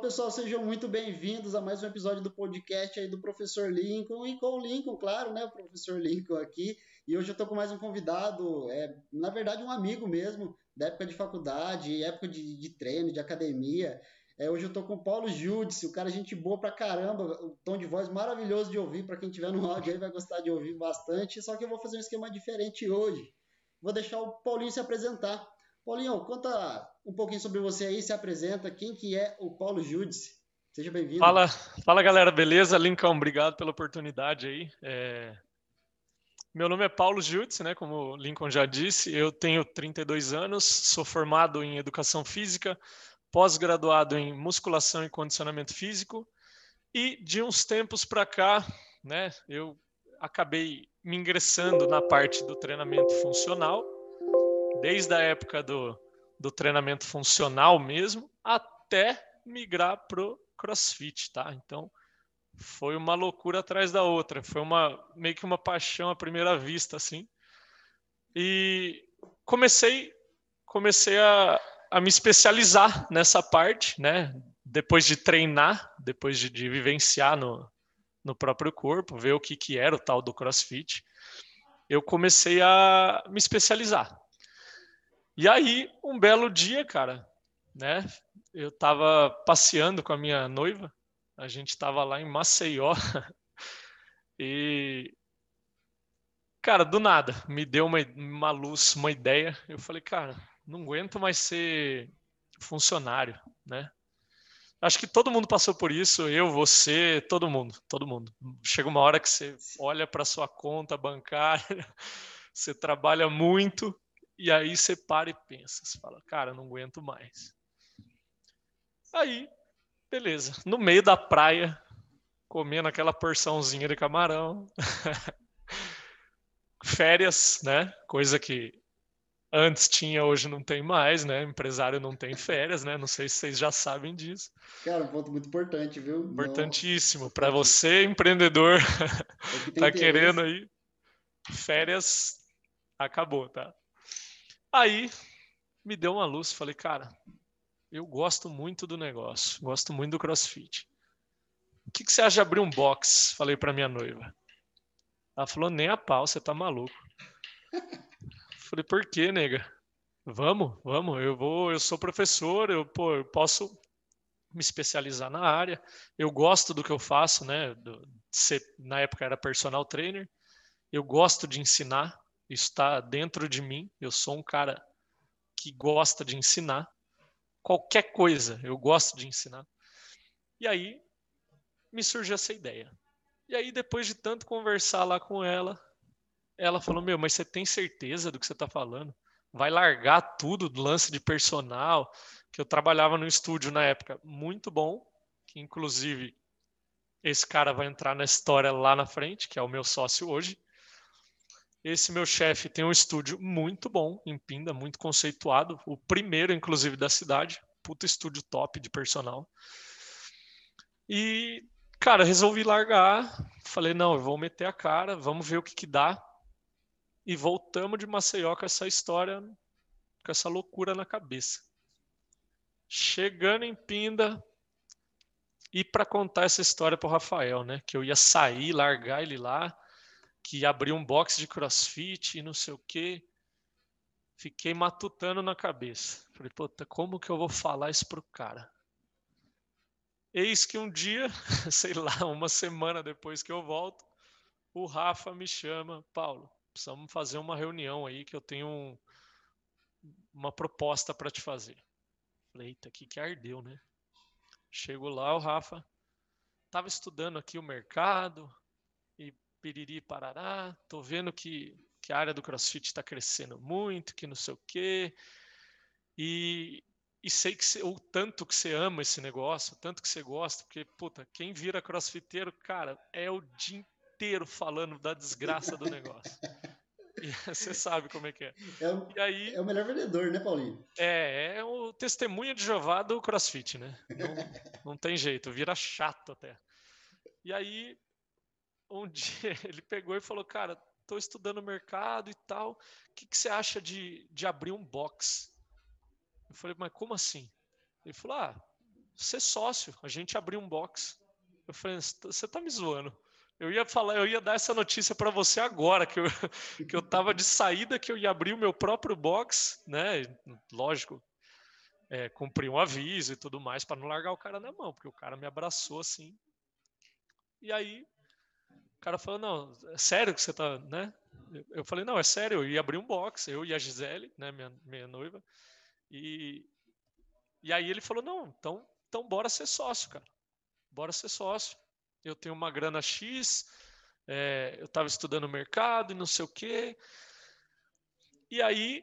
pessoal, sejam muito bem-vindos a mais um episódio do podcast aí do Professor Lincoln e com o Lincoln, claro, né, o Professor Lincoln aqui. E hoje eu tô com mais um convidado, é, na verdade um amigo mesmo, da época de faculdade, época de, de treino, de academia. É, hoje eu tô com o Paulo Judice, o cara gente boa pra caramba, o tom de voz maravilhoso de ouvir, para quem tiver no áudio aí vai gostar de ouvir bastante, só que eu vou fazer um esquema diferente hoje. Vou deixar o Paulinho se apresentar. Paulinho, conta um pouquinho sobre você aí, se apresenta, quem que é o Paulo Judice? Seja bem-vindo. Fala, fala galera, beleza? Lincoln, obrigado pela oportunidade aí. É... Meu nome é Paulo Judice, né? Como o Lincoln já disse, eu tenho 32 anos, sou formado em Educação Física, pós-graduado em Musculação e Condicionamento Físico e de uns tempos para cá, né? Eu acabei me ingressando na parte do treinamento funcional desde a época do, do treinamento funcional mesmo, até migrar pro CrossFit, tá? Então, foi uma loucura atrás da outra, foi uma meio que uma paixão à primeira vista, assim. E comecei comecei a, a me especializar nessa parte, né? Depois de treinar, depois de, de vivenciar no, no próprio corpo, ver o que, que era o tal do CrossFit, eu comecei a me especializar. E aí, um belo dia, cara, né? Eu tava passeando com a minha noiva, a gente tava lá em Maceió e cara, do nada, me deu uma, uma luz, uma ideia. Eu falei, cara, não aguento mais ser funcionário, né? Acho que todo mundo passou por isso, eu, você, todo mundo, todo mundo. Chega uma hora que você olha para sua conta bancária, você trabalha muito e aí você para e pensa, você fala, cara, não aguento mais. Aí, beleza. No meio da praia, comendo aquela porçãozinha de camarão. Férias, né? Coisa que antes tinha, hoje não tem mais, né? Empresário não tem férias, né? Não sei se vocês já sabem disso. Cara, um ponto muito importante, viu? Importantíssimo. Para você, empreendedor, é que tá querendo aí, férias acabou, tá? Aí me deu uma luz, falei, cara, eu gosto muito do negócio, gosto muito do CrossFit. O que, que você acha de abrir um box? Falei para minha noiva. Ela falou, nem a pau, você tá maluco. Falei, por quê, nega? Vamos, vamos, eu vou, eu sou professor, eu, pô, eu posso me especializar na área. Eu gosto do que eu faço, né? Do, ser, na época era personal trainer. Eu gosto de ensinar, está dentro de mim. Eu sou um cara que gosta de ensinar qualquer coisa, eu gosto de ensinar. E aí me surgiu essa ideia. E aí depois de tanto conversar lá com ela, ela falou: "Meu, mas você tem certeza do que você está falando? Vai largar tudo do lance de personal?" Que eu trabalhava no estúdio na época, muito bom, que inclusive esse cara vai entrar na história lá na frente, que é o meu sócio hoje. Esse meu chefe tem um estúdio muito bom em Pinda, muito conceituado, o primeiro, inclusive, da cidade. Puta estúdio top de personal. E, cara, resolvi largar. Falei, não, eu vou meter a cara, vamos ver o que, que dá. E voltamos de Maceió com essa história, com essa loucura na cabeça. Chegando em Pinda, e para contar essa história para o Rafael, né? Que eu ia sair, largar ele lá que abriu um box de crossfit e não sei o quê. Fiquei matutando na cabeça. Falei, puta, como que eu vou falar isso pro cara? Eis que um dia, sei lá, uma semana depois que eu volto, o Rafa me chama, Paulo, precisamos fazer uma reunião aí que eu tenho um, uma proposta para te fazer. Falei, eita, aqui que ardeu, né? Chego lá, o Rafa estava estudando aqui o mercado, piriri parará, tô vendo que, que a área do crossfit está crescendo muito, que não sei o quê. E, e sei que você, o tanto que você ama esse negócio, o tanto que você gosta, porque, puta, quem vira crossfiteiro, cara, é o dia inteiro falando da desgraça do negócio. Você sabe como é que é. É o, e aí, é o melhor vendedor, né, Paulinho? É, é o testemunha de Jeová do crossfit, né? Não, não tem jeito, vira chato até. E aí um dia ele pegou e falou, cara, estou estudando o mercado e tal, o que, que você acha de, de abrir um box? Eu falei, mas como assim? Ele falou, ah, ser sócio, a gente abrir um box. Eu falei, você tá me zoando. Eu ia falar, eu ia dar essa notícia para você agora, que eu, que eu tava de saída, que eu ia abrir o meu próprio box, né? Lógico, é, um aviso e tudo mais para não largar o cara na mão, porque o cara me abraçou assim. E aí o cara falou: "Não, é sério que você tá, né?" Eu falei: "Não, é sério, eu ia abrir um box, eu e a Gisele, né, minha, minha noiva". E e aí ele falou: "Não, então, então bora ser sócio, cara. Bora ser sócio. Eu tenho uma grana X, é, eu estava estudando mercado e não sei o quê. E aí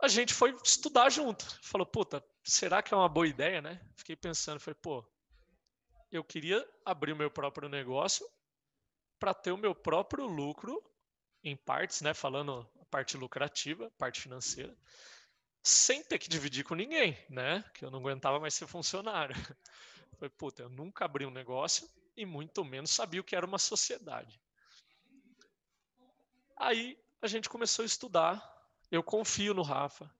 a gente foi estudar junto. Falou, puta, será que é uma boa ideia, né? Fiquei pensando, falei, pô, eu queria abrir o meu próprio negócio para ter o meu próprio lucro em partes, né? Falando a parte lucrativa, parte financeira, sem ter que dividir com ninguém, né? Que eu não aguentava mais ser funcionário. Falei, puta, eu nunca abri um negócio e muito menos sabia o que era uma sociedade. Aí a gente começou a estudar eu confio no Rafa,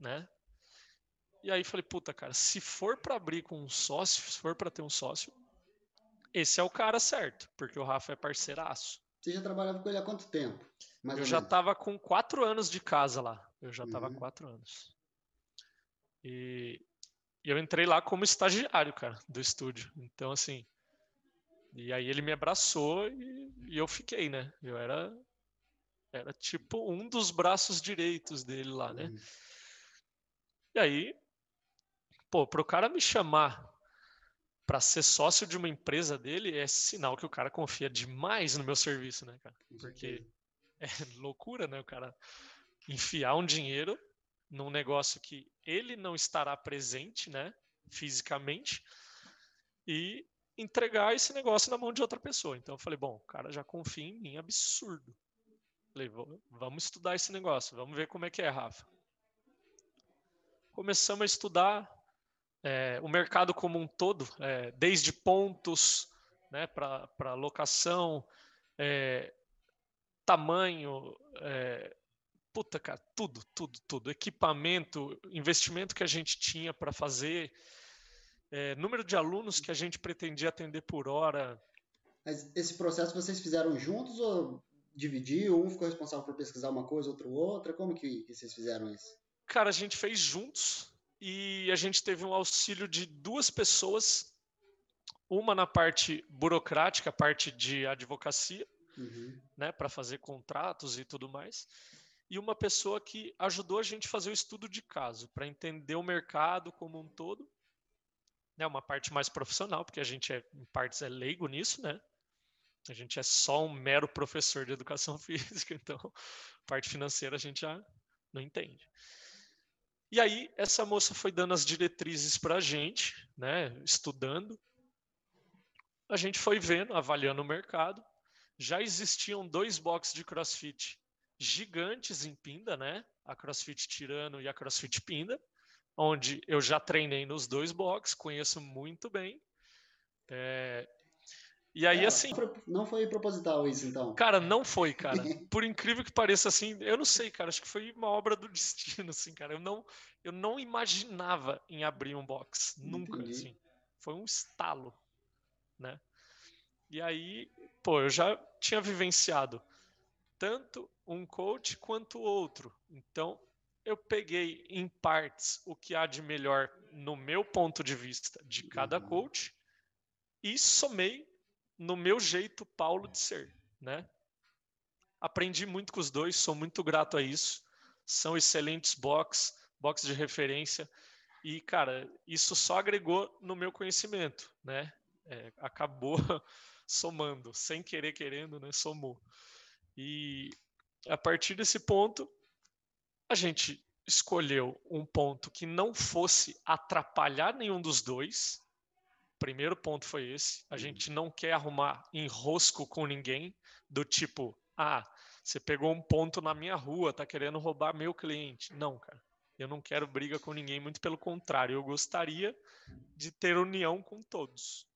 né? E aí falei, puta, cara, se for para abrir com um sócio, se for para ter um sócio, esse é o cara certo, porque o Rafa é parceiraço. Você já trabalhava com ele há quanto tempo? Eu já menos? tava com quatro anos de casa lá. Eu já tava uhum. quatro anos. E, e eu entrei lá como estagiário, cara, do estúdio. Então, assim, e aí ele me abraçou e, e eu fiquei, né? Eu era era tipo um dos braços direitos dele lá, né? Uhum. E aí, pô, pro cara me chamar para ser sócio de uma empresa dele é sinal que o cara confia demais no meu serviço, né, cara? Porque é loucura, né, o cara enfiar um dinheiro num negócio que ele não estará presente, né, fisicamente, e entregar esse negócio na mão de outra pessoa. Então eu falei, bom, o cara já confia em mim absurdo. Falei, vamos estudar esse negócio, vamos ver como é que é, Rafa. Começamos a estudar é, o mercado como um todo, é, desde pontos né, para locação, é, tamanho, é, puta, cara, tudo, tudo, tudo. Equipamento, investimento que a gente tinha para fazer, é, número de alunos que a gente pretendia atender por hora. Mas esse processo vocês fizeram juntos ou dividiu? Um ficou responsável por pesquisar uma coisa, outro outra? Como que, que vocês fizeram isso? Cara, a gente fez juntos e a gente teve um auxílio de duas pessoas, uma na parte burocrática, parte de advocacia, uhum. né, para fazer contratos e tudo mais, e uma pessoa que ajudou a gente a fazer o estudo de caso, para entender o mercado como um todo, né, uma parte mais profissional, porque a gente é, em partes é leigo nisso, né? A gente é só um mero professor de educação física, então parte financeira a gente já não entende. E aí essa moça foi dando as diretrizes para a gente, né, estudando. A gente foi vendo, avaliando o mercado. Já existiam dois boxes de CrossFit gigantes em Pinda, né? A CrossFit Tirano e a CrossFit Pinda, onde eu já treinei nos dois boxes, conheço muito bem. É, e aí, é, assim. Não foi proposital isso, então. Cara, não foi, cara. Por incrível que pareça, assim, eu não sei, cara. Acho que foi uma obra do destino, assim, cara. Eu não, eu não imaginava em abrir um box. Nunca, Entendi. assim. Foi um estalo, né? E aí, pô, eu já tinha vivenciado tanto um coach quanto outro. Então, eu peguei em partes o que há de melhor no meu ponto de vista de cada uhum. coach e somei no meu jeito Paulo de ser, né? Aprendi muito com os dois, sou muito grato a isso. São excelentes box, box de referência e cara, isso só agregou no meu conhecimento, né? É, acabou somando, sem querer querendo, né? Somou. E a partir desse ponto, a gente escolheu um ponto que não fosse atrapalhar nenhum dos dois, Primeiro ponto foi esse. A uhum. gente não quer arrumar enrosco com ninguém, do tipo, ah, você pegou um ponto na minha rua, tá querendo roubar meu cliente. Não, cara. Eu não quero briga com ninguém, muito pelo contrário. Eu gostaria de ter união com todos.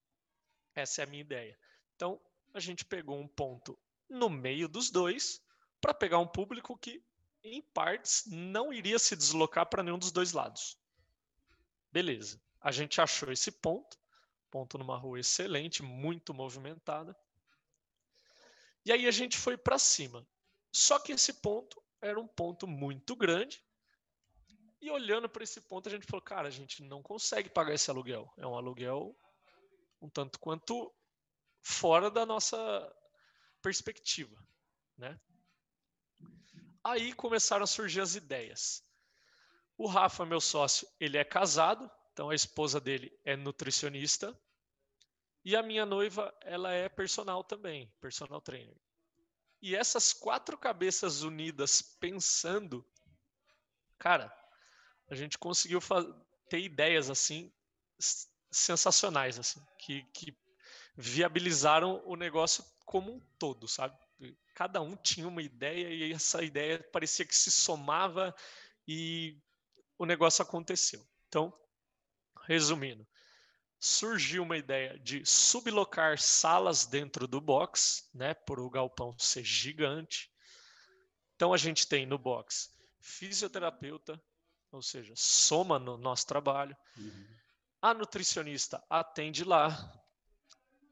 Essa é a minha ideia. Então, a gente pegou um ponto no meio dos dois para pegar um público que, em partes, não iria se deslocar para nenhum dos dois lados. Beleza. A gente achou esse ponto, ponto numa rua excelente, muito movimentada. E aí a gente foi para cima. Só que esse ponto era um ponto muito grande. E olhando para esse ponto, a gente falou: cara, a gente não consegue pagar esse aluguel. É um aluguel um tanto quanto fora da nossa perspectiva, né? Aí começaram a surgir as ideias. O Rafa, meu sócio, ele é casado, então a esposa dele é nutricionista. E a minha noiva, ela é personal também, personal trainer. E essas quatro cabeças unidas pensando, cara, a gente conseguiu ter ideias assim sensacionais, assim, que, que viabilizaram o negócio como um todo, sabe? Cada um tinha uma ideia e essa ideia parecia que se somava e o negócio aconteceu. Então, resumindo, surgiu uma ideia de sublocar salas dentro do box, né, por o galpão ser gigante. Então a gente tem no box fisioterapeuta, ou seja, soma no nosso trabalho. Uhum. A nutricionista atende lá.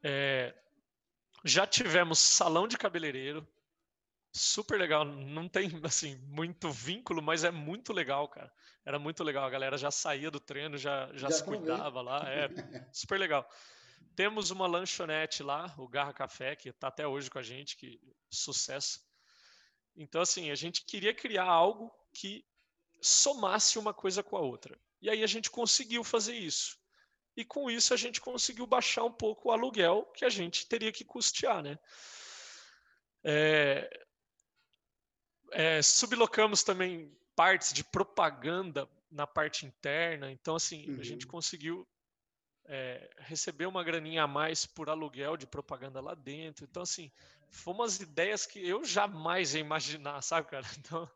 É, já tivemos salão de cabeleireiro, super legal. Não tem assim muito vínculo, mas é muito legal, cara. Era muito legal. A galera já saía do treino, já, já, já se cuidava lá. É super legal. Temos uma lanchonete lá, o Garra Café, que está até hoje com a gente, que sucesso. Então, assim, a gente queria criar algo que somasse uma coisa com a outra. E aí a gente conseguiu fazer isso. E com isso a gente conseguiu baixar um pouco o aluguel que a gente teria que custear, né? É, é, sublocamos também partes de propaganda na parte interna. Então, assim, uhum. a gente conseguiu é, receber uma graninha a mais por aluguel de propaganda lá dentro. Então, assim, foram umas ideias que eu jamais ia imaginar, sabe, cara? Então,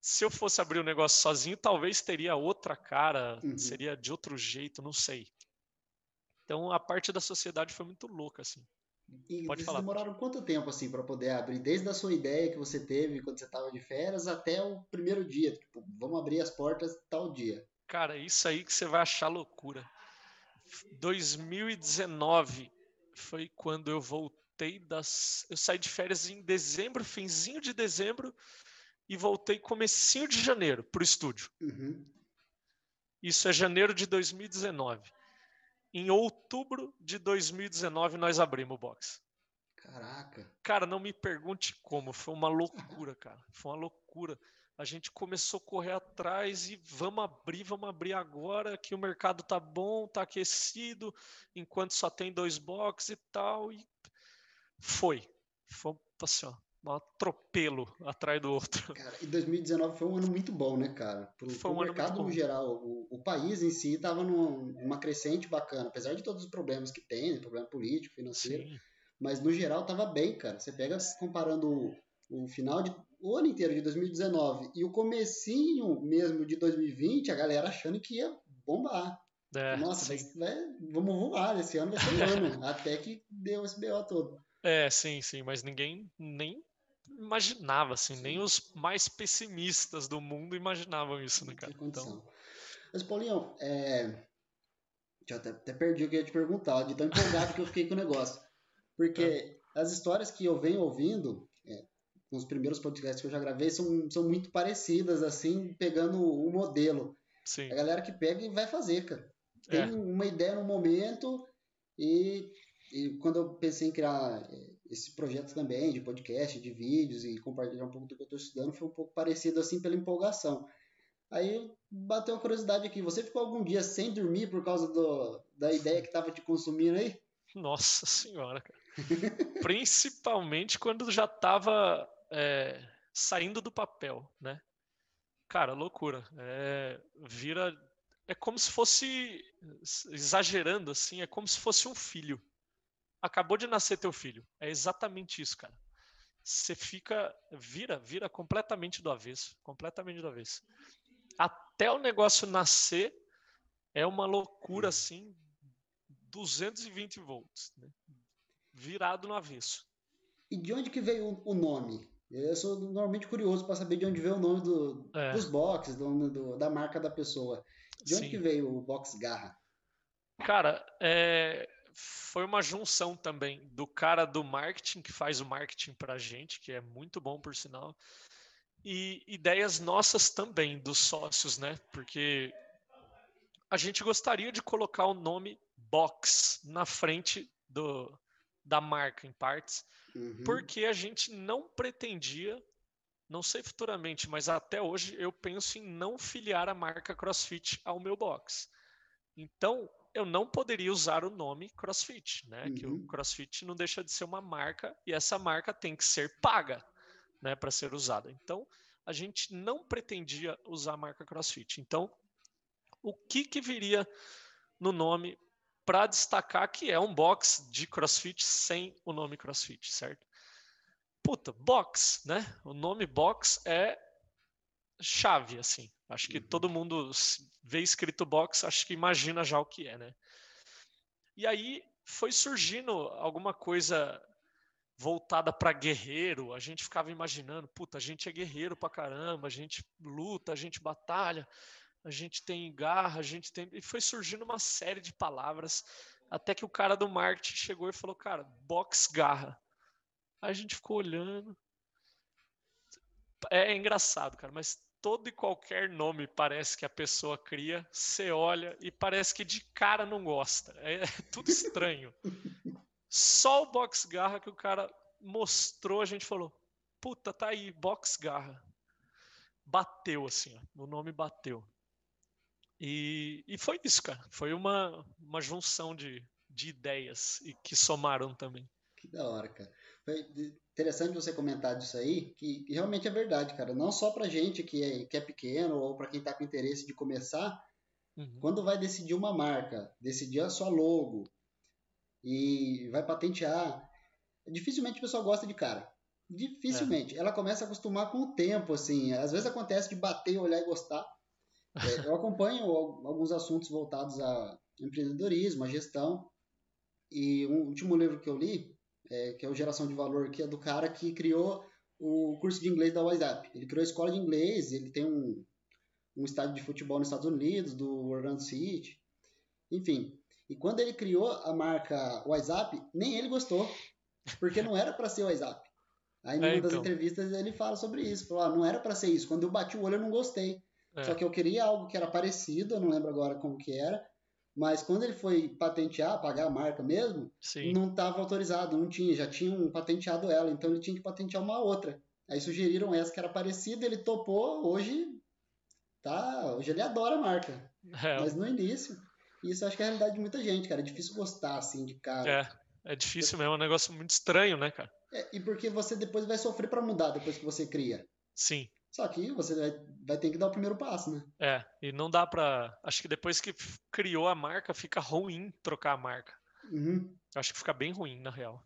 se eu fosse abrir o um negócio sozinho, talvez teria outra cara, uhum. seria de outro jeito, não sei. Então, a parte da sociedade foi muito louca, assim. E Pode falar. demoraram quanto tempo assim para poder abrir? Desde a sua ideia que você teve quando você estava de férias até o primeiro dia, tipo, vamos abrir as portas tal dia. Cara, isso aí que você vai achar loucura. 2019 foi quando eu voltei das, eu saí de férias em dezembro, finzinho de dezembro e voltei comecinho de janeiro para o estúdio. Uhum. Isso é janeiro de 2019. Em outubro de 2019, nós abrimos o box. Caraca. Cara, não me pergunte como. Foi uma loucura, cara. Foi uma loucura. A gente começou a correr atrás e vamos abrir, vamos abrir agora que o mercado tá bom, tá aquecido, enquanto só tem dois boxes e tal. E foi. Foi assim, ó, um atropelo atrás do outro. Cara, e 2019 foi um ano muito bom, né, cara? Pro, foi um pro mercado no geral, o, o, país em si estava numa crescente bacana, apesar de todos os problemas que tem, problema político, financeiro, Sim. mas no geral estava bem, cara. Você pega comparando o, o final de o ano inteiro de 2019 e o comecinho mesmo de 2020, a galera achando que ia bombar. É, Nossa, vai, vamos voar, esse ano vai ser um ano, até que deu esse BO todo. É, sim, sim, mas ninguém nem imaginava, assim, nem os mais pessimistas do mundo imaginavam isso, né, cara? Então... Mas, Paulinho, é... já até, até perdi o que eu ia te perguntar, de tão empolgado que eu fiquei com o negócio. Porque é. as histórias que eu venho ouvindo, é, nos primeiros podcasts que eu já gravei, são, são muito parecidas, assim, pegando o modelo. Sim. A galera que pega e vai fazer, cara. Tem é. uma ideia no momento e, e quando eu pensei em criar é, esse projeto também de podcast, de vídeos e compartilhar um pouco do que eu estou estudando foi um pouco parecido assim pela empolgação. Aí bateu a curiosidade aqui, você ficou algum dia sem dormir por causa do, da ideia que estava te consumindo aí? Nossa senhora, cara. Principalmente quando já estava é, saindo do papel, né? Cara, loucura. É, vira. É como se fosse. Exagerando, assim, é como se fosse um filho acabou de nascer teu filho. É exatamente isso, cara. Você fica, vira, vira completamente do avesso, completamente do avesso. Até o negócio nascer é uma loucura assim, 220 volts, né? virado no avesso. E de onde que veio o nome? Eu sou normalmente curioso para saber de onde veio o nome do, é. dos boxes, do, do, da marca da pessoa. De onde Sim. que veio o box garra? Cara, é, foi uma junção também do cara do marketing, que faz o marketing pra gente, que é muito bom por sinal, e ideias nossas também, dos sócios, né? Porque a gente gostaria de colocar o nome Box na frente do, da marca em partes, uhum. porque a gente não pretendia, não sei futuramente, mas até hoje eu penso em não filiar a marca CrossFit ao meu box. Então, eu não poderia usar o nome CrossFit, né? Uhum. Que o uhum. CrossFit não deixa de ser uma marca e essa marca tem que ser paga, né, para ser usada. Então, a gente não pretendia usar a marca CrossFit. Então, o que que viria no nome para destacar que é um box de CrossFit sem o nome CrossFit, certo? Puta, box, né? O nome box é chave, assim. Acho que uhum. todo mundo vê escrito box, acho que imagina já o que é, né? E aí foi surgindo alguma coisa voltada para guerreiro, a gente ficava imaginando, puta, a gente é guerreiro pra caramba, a gente luta, a gente batalha, a gente tem garra, a gente tem. E foi surgindo uma série de palavras, até que o cara do marketing chegou e falou, cara, box garra. Aí a gente ficou olhando. É, é engraçado, cara, mas todo e qualquer nome parece que a pessoa cria, você olha e parece que de cara não gosta. É, é tudo estranho. Só o box garra que o cara mostrou, a gente falou: puta, tá aí, box garra. Bateu assim, ó, o nome bateu. E, e foi isso, cara. Foi uma, uma junção de, de ideias e que somaram também. Que da hora, cara. Foi interessante você comentar disso aí, que, que realmente é verdade, cara. Não só pra gente que é, que é pequeno ou para quem tá com interesse de começar, uhum. quando vai decidir uma marca, decidir a sua logo e vai patentear, dificilmente o pessoal gosta de cara. Dificilmente. É. Ela começa a acostumar com o tempo, assim. Às vezes acontece de bater, olhar e gostar. É, eu acompanho alguns assuntos voltados a empreendedorismo, a gestão. E um último livro que eu li, é, que é o Geração de Valor, que é do cara que criou o curso de inglês da WhatsApp. Ele criou a escola de inglês, ele tem um, um estádio de futebol nos Estados Unidos, do Orlando City. Enfim. E quando ele criou a marca WhatsApp, nem ele gostou, porque não era para ser o WhatsApp. Aí, em é, uma então. das entrevistas, ele fala sobre isso. Falou, ah, não era para ser isso. Quando eu bati o olho, eu não gostei. É. Só que eu queria algo que era parecido, eu não lembro agora como que era, mas quando ele foi patentear, pagar a marca mesmo, Sim. não estava autorizado, não tinha, já tinham patenteado ela, então ele tinha que patentear uma outra. Aí sugeriram essa que era parecida, ele topou, hoje tá, hoje ele adora a marca. É. Mas no início, isso acho que é a realidade de muita gente, cara, é difícil gostar assim de cara. É, é difícil mesmo, é um negócio muito estranho, né, cara? É, e porque você depois vai sofrer para mudar depois que você cria. Sim. Só que você vai, vai ter que dar o primeiro passo, né? É, e não dá pra. Acho que depois que criou a marca, fica ruim trocar a marca. Uhum. Acho que fica bem ruim, na real.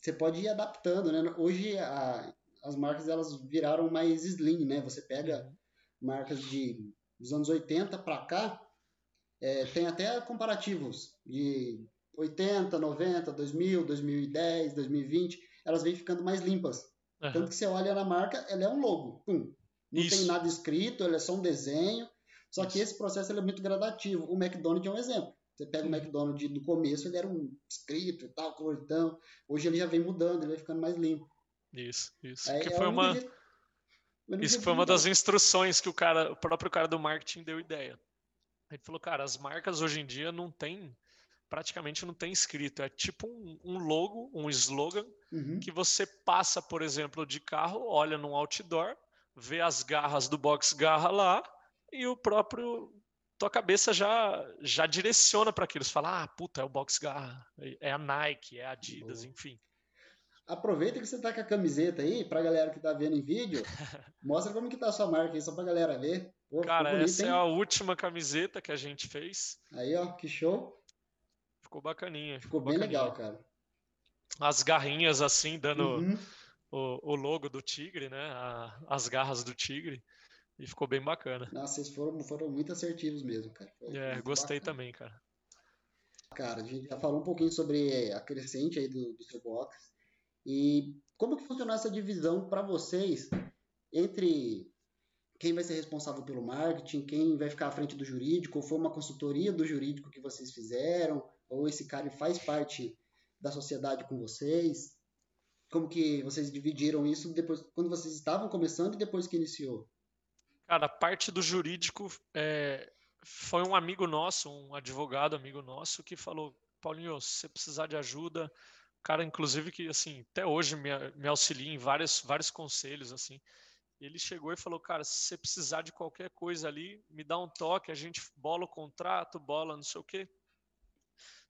Você pode ir adaptando, né? Hoje a, as marcas elas viraram mais slim, né? Você pega uhum. marcas de, dos anos 80 para cá, é, tem até comparativos de 80, 90, 2000, 2010, 2020, elas vêm ficando mais limpas. Uhum. Tanto que você olha na marca, ela é um logo. Pum. Não Isso. tem nada escrito, ela é só um desenho. Só Isso. que esse processo é muito gradativo. O McDonald's é um exemplo. Você pega o McDonald's do começo, ele era um escrito e tal, coloridão. Hoje ele já vem mudando, ele vai ficando mais limpo. Isso, isso. que é foi uma... Isso foi uma das instruções que o cara, o próprio cara do marketing deu ideia. Ele falou, cara, as marcas hoje em dia não tem praticamente não tem escrito. É tipo um, um logo, um slogan, uhum. que você passa, por exemplo, de carro, olha num outdoor, vê as garras do box garra lá, e o próprio. Tua cabeça já, já direciona para aquilo. Você fala, ah, puta, é o box garra, é a Nike, é a Adidas, Boa. enfim. Aproveita que você tá com a camiseta aí, pra galera que tá vendo em vídeo, mostra como que tá a sua marca aí, só pra galera ver. Pô, Cara, bonito, essa hein? é a última camiseta que a gente fez. Aí, ó, que show. Ficou bacaninha. Ficou, bem bacaninha. legal, cara. As garrinhas assim, dando uhum. o, o, logo do tigre, né? A, as garras do tigre. E ficou bem bacana. Nossa, vocês foram, foram muito assertivos mesmo, cara. Foi é, gostei bacana. também, cara. Cara, a gente já falou um pouquinho sobre a crescente aí do, do seu box. E como que funcionou essa divisão para vocês entre quem vai ser responsável pelo marketing, quem vai ficar à frente do jurídico, ou foi uma consultoria do jurídico que vocês fizeram, ou esse cara faz parte da sociedade com vocês? Como que vocês dividiram isso depois, quando vocês estavam começando e depois que iniciou? Cara, parte do jurídico é, foi um amigo nosso, um advogado amigo nosso, que falou: Paulinho, se você precisar de ajuda, cara, inclusive que assim até hoje me, me auxilia em vários, vários conselhos assim. Ele chegou e falou, cara, se você precisar de qualquer coisa ali, me dá um toque, a gente bola o contrato, bola não sei o quê.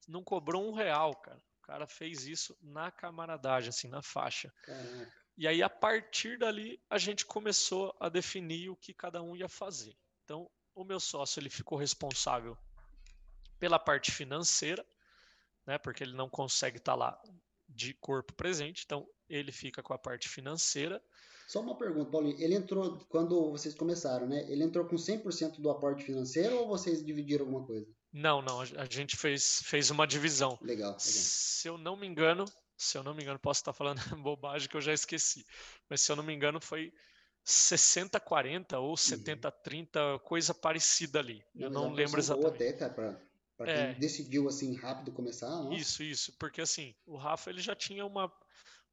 Não cobrou um real, cara. O cara fez isso na camaradagem, assim, na faixa. Caraca. E aí, a partir dali, a gente começou a definir o que cada um ia fazer. Então, o meu sócio, ele ficou responsável pela parte financeira, né, porque ele não consegue estar lá de corpo presente, então ele fica com a parte financeira. Só uma pergunta, Paulinho. Ele entrou, quando vocês começaram, né? Ele entrou com 100% do aporte financeiro ou vocês dividiram alguma coisa? Não, não. A gente fez, fez uma divisão. Legal, legal. Se eu não me engano, se eu não me engano, posso estar falando bobagem que eu já esqueci. Mas se eu não me engano, foi 60-40 ou 70-30, uhum. coisa parecida ali. Eu não, não lembro exatamente. Boa até, cara, pra, pra quem é. decidiu assim rápido começar. Nossa. Isso, isso. Porque assim, o Rafa ele já tinha uma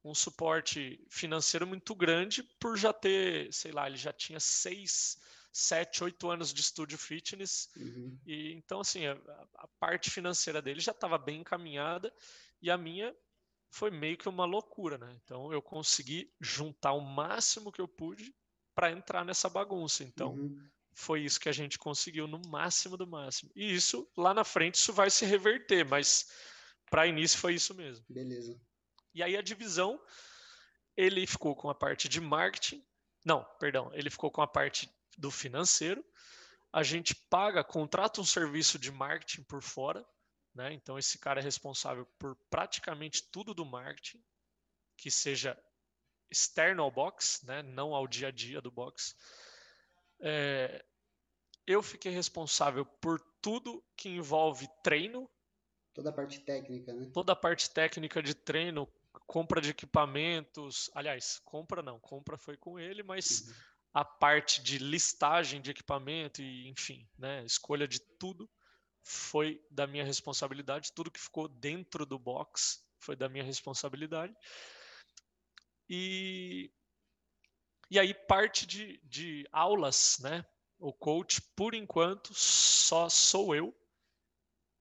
um suporte financeiro muito grande por já ter, sei lá, ele já tinha seis, sete, oito anos de estúdio fitness. Uhum. E então, assim, a, a parte financeira dele já estava bem encaminhada e a minha foi meio que uma loucura, né? Então eu consegui juntar o máximo que eu pude para entrar nessa bagunça. Então uhum. foi isso que a gente conseguiu no máximo do máximo. E isso lá na frente isso vai se reverter, mas para início foi isso mesmo. Beleza. E aí a divisão, ele ficou com a parte de marketing. Não, perdão, ele ficou com a parte do financeiro. A gente paga, contrata um serviço de marketing por fora, né? Então esse cara é responsável por praticamente tudo do marketing, que seja externo ao box, né? Não ao dia a dia do box. É... eu fiquei responsável por tudo que envolve treino. Toda a parte técnica, né? Toda a parte técnica de treino, compra de equipamentos. Aliás, compra não, compra foi com ele, mas uhum. A parte de listagem de equipamento e, enfim, né, escolha de tudo foi da minha responsabilidade. Tudo que ficou dentro do box foi da minha responsabilidade. E, e aí, parte de, de aulas, né? O coach, por enquanto, só sou eu.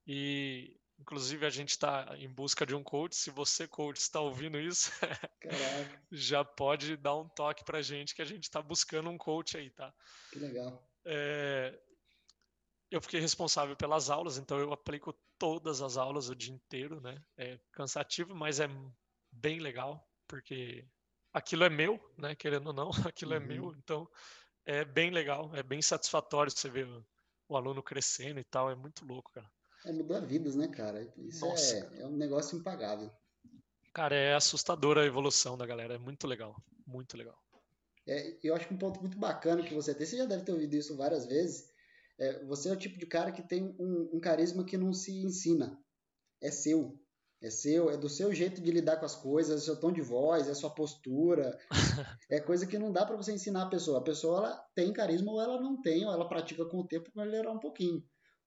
E Inclusive, a gente está em busca de um coach. Se você, coach, está ouvindo isso, já pode dar um toque para a gente que a gente está buscando um coach aí, tá? Que legal. É... Eu fiquei responsável pelas aulas, então eu aplico todas as aulas o dia inteiro, né? É cansativo, mas é bem legal, porque aquilo é meu, né? Querendo ou não, aquilo é uhum. é meu, então é bem legal, é bem satisfatório você ver o, o aluno crescendo e tal, é muito louco, cara. É, mudar vidas, né, cara? Isso é, é um negócio impagável. Cara, é assustadora a evolução da galera. É muito legal. Muito legal. É, eu acho que um ponto muito bacana que você tem, você já deve ter ouvido isso várias vezes. É, você é o tipo de cara que tem um, um, carisma que não se ensina. É seu. É seu, é do seu jeito de lidar com as coisas, é seu tom de voz, é sua postura. é coisa que não dá para você ensinar a pessoa. A pessoa ela tem carisma ou ela não tem, ou ela pratica com o tempo para melhorar um pouquinho.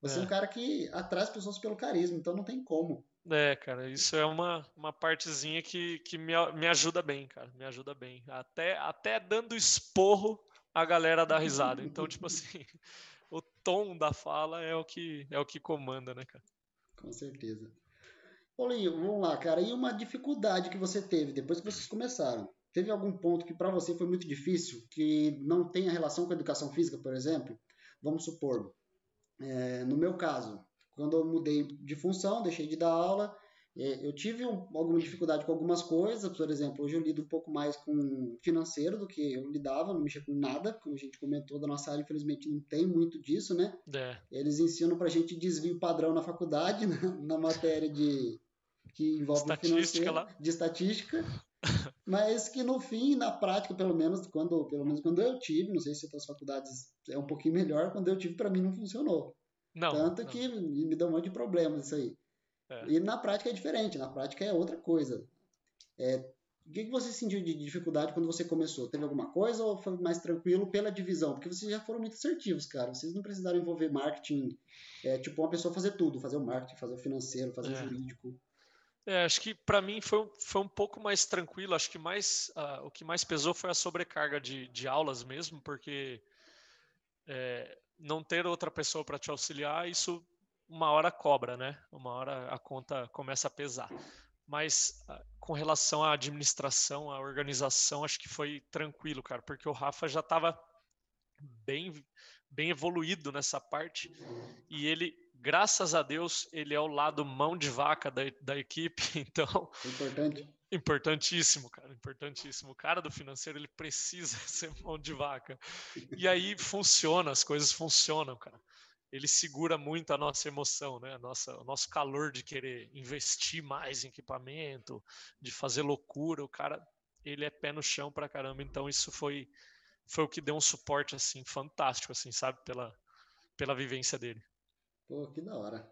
Você é. é um cara que atrai as pessoas pelo carisma, então não tem como. É, cara, isso é uma, uma partezinha que, que me, me ajuda bem, cara. Me ajuda bem. Até, até dando esporro, a galera dá risada. Então, tipo assim, o tom da fala é o que é o que comanda, né, cara? Com certeza. Paulinho, vamos lá, cara. E uma dificuldade que você teve depois que vocês começaram? Teve algum ponto que para você foi muito difícil, que não tenha relação com a educação física, por exemplo? Vamos supor, é, no meu caso, quando eu mudei de função, deixei de dar aula, é, eu tive um, alguma dificuldade com algumas coisas, por exemplo, hoje eu lido um pouco mais com financeiro do que eu lidava, não mexia com nada, como a gente comentou da nossa área, infelizmente não tem muito disso, né? É. Eles ensinam pra gente desvio padrão na faculdade, na, na matéria de que envolve financeiro, lá. de estatística, mas que no fim, na prática, pelo menos quando, pelo menos quando eu tive, não sei se outras faculdades é um pouquinho melhor, quando eu tive para mim não funcionou. Não, Tanto não. que me deu um monte de problemas isso aí. É. E na prática é diferente, na prática é outra coisa. É, o que, que você sentiu de dificuldade quando você começou? Teve alguma coisa ou foi mais tranquilo pela divisão? Porque vocês já foram muito assertivos, cara. Vocês não precisaram envolver marketing, é, tipo, uma pessoa fazer tudo, fazer o marketing, fazer o financeiro, fazer é. o jurídico. É, acho que para mim foi, foi um pouco mais tranquilo. Acho que mais uh, o que mais pesou foi a sobrecarga de, de aulas mesmo, porque é, não ter outra pessoa para te auxiliar, isso uma hora cobra, né? Uma hora a conta começa a pesar. Mas ah, com relação à administração, à organização, acho que foi tranquilo, cara, porque o Rafa já estava bem, bem evoluído nessa parte e ele, graças a Deus, ele é o lado mão de vaca da, da equipe, então. Importante. Importantíssimo, cara, importantíssimo. O cara do financeiro ele precisa ser mão de vaca. E aí funciona, as coisas funcionam, cara ele segura muito a nossa emoção, né? A nossa, o nosso calor de querer investir mais em equipamento, de fazer loucura. O cara, ele é pé no chão pra caramba. Então isso foi foi o que deu um suporte assim fantástico, assim, sabe, pela pela vivência dele. Pô, que da hora.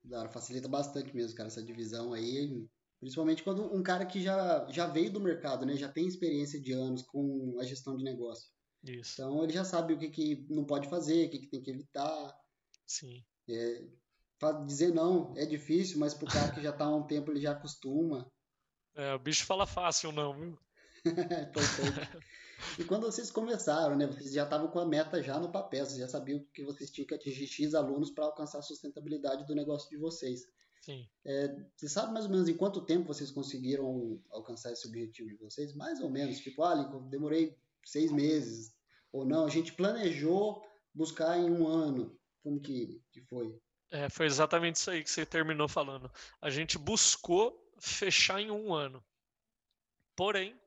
Que da hora, facilita bastante mesmo, cara, essa divisão aí. Principalmente quando um cara que já, já veio do mercado, né? Já tem experiência de anos com a gestão de negócio. Isso. Então ele já sabe o que, que não pode fazer, o que, que tem que evitar. Sim. É, dizer não é difícil, mas pro cara que já tá há um tempo ele já acostuma. É, o bicho fala fácil não, viu? e quando vocês começaram, né, vocês já estavam com a meta já no papel, vocês já sabiam que vocês tinham que atingir X alunos para alcançar a sustentabilidade do negócio de vocês. Sim. É, você sabe mais ou menos em quanto tempo vocês conseguiram alcançar esse objetivo de vocês? Mais ou menos, tipo, ah, Lincoln, demorei seis meses, ou não, a gente planejou buscar em um ano. Como que, que foi? É, foi exatamente isso aí que você terminou falando. A gente buscou fechar em um ano. Porém,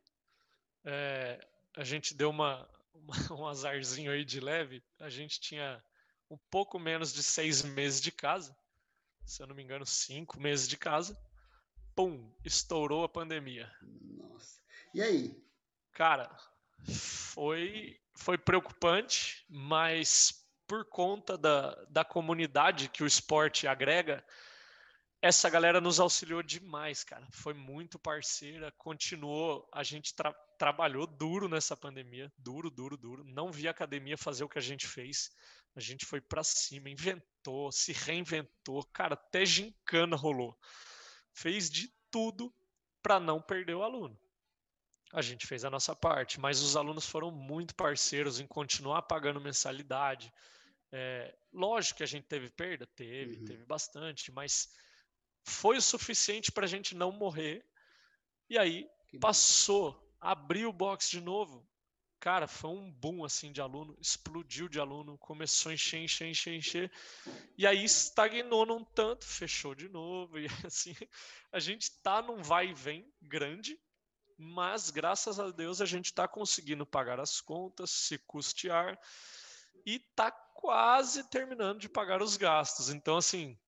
é, a gente deu uma, uma, um azarzinho aí de leve. A gente tinha um pouco menos de seis meses de casa. Se eu não me engano, cinco meses de casa. Pum, estourou a pandemia. Nossa. E aí? Cara, foi, foi preocupante, mas por conta da, da comunidade que o esporte agrega, essa galera nos auxiliou demais, cara. Foi muito parceira, continuou. A gente tra trabalhou duro nessa pandemia, duro, duro, duro. Não vi a academia fazer o que a gente fez. A gente foi para cima, inventou, se reinventou. Cara, até gincana rolou. Fez de tudo para não perder o aluno a gente fez a nossa parte, mas os alunos foram muito parceiros em continuar pagando mensalidade. É, lógico que a gente teve perda, teve, uhum. teve bastante, mas foi o suficiente para a gente não morrer. E aí passou, abriu o box de novo. Cara, foi um boom assim de aluno, explodiu de aluno, começou a encher, encher, encher, encher. E aí estagnou num tanto, fechou de novo. E assim, a gente tá num vai e vem grande, mas graças a Deus a gente está conseguindo pagar as contas, se custear e está quase terminando de pagar os gastos. Então, assim,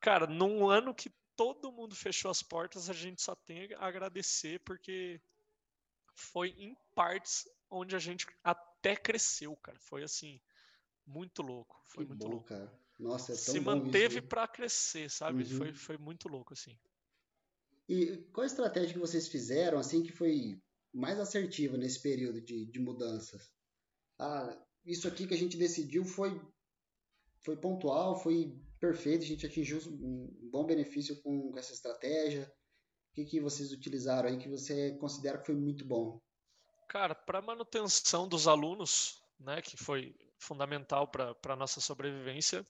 cara, num ano que todo mundo fechou as portas, a gente só tem a agradecer porque foi em partes onde a gente até cresceu, cara. Foi assim, muito louco. Foi que muito bom, louco. Cara. Nossa, é tão Se manteve para crescer, sabe? Uhum. Foi, foi muito louco, assim. E qual a estratégia que vocês fizeram, assim, que foi mais assertiva nesse período de, de mudanças? Ah, isso aqui que a gente decidiu foi, foi pontual, foi perfeito, a gente atingiu um bom benefício com, com essa estratégia. O que, que vocês utilizaram aí que você considera que foi muito bom? Cara, para manutenção dos alunos, né, que foi fundamental para a nossa sobrevivência,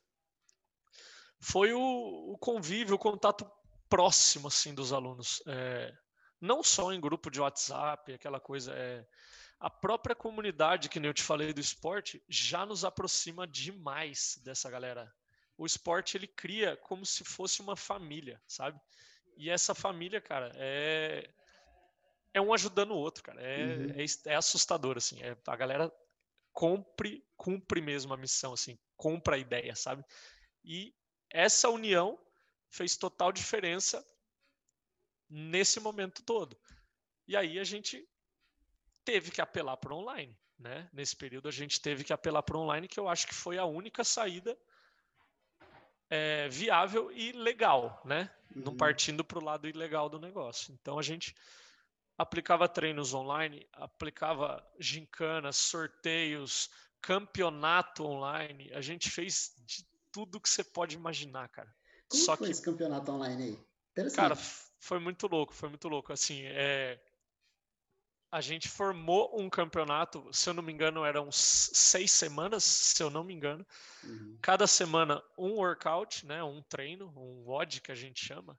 foi o, o convívio, o contato próximo assim dos alunos. É, não só em grupo de WhatsApp, aquela coisa. É, a própria comunidade, que nem eu te falei do esporte, já nos aproxima demais dessa galera. O esporte ele cria como se fosse uma família, sabe? E essa família, cara, é é um ajudando o outro, cara. É, uhum. é, é, assustador, assim. É, a galera cumpre, cumpre mesmo a missão, assim, compra a ideia, sabe? E essa união fez total diferença nesse momento todo. E aí a gente teve que apelar para online, né? Nesse período a gente teve que apelar para online, que eu acho que foi a única saída é, viável e legal, né? Uhum. Não partindo para o lado ilegal do negócio. Então a gente aplicava treinos online, aplicava gincanas, sorteios, campeonato online. A gente fez de tudo que você pode imaginar, cara. Como Só foi que esse campeonato online aí? Cara, foi muito louco, foi muito louco. Assim, é... a gente formou um campeonato, se eu não me engano, eram seis semanas, se eu não me engano. Uhum. Cada semana um workout, né? Um treino, um WOD que a gente chama.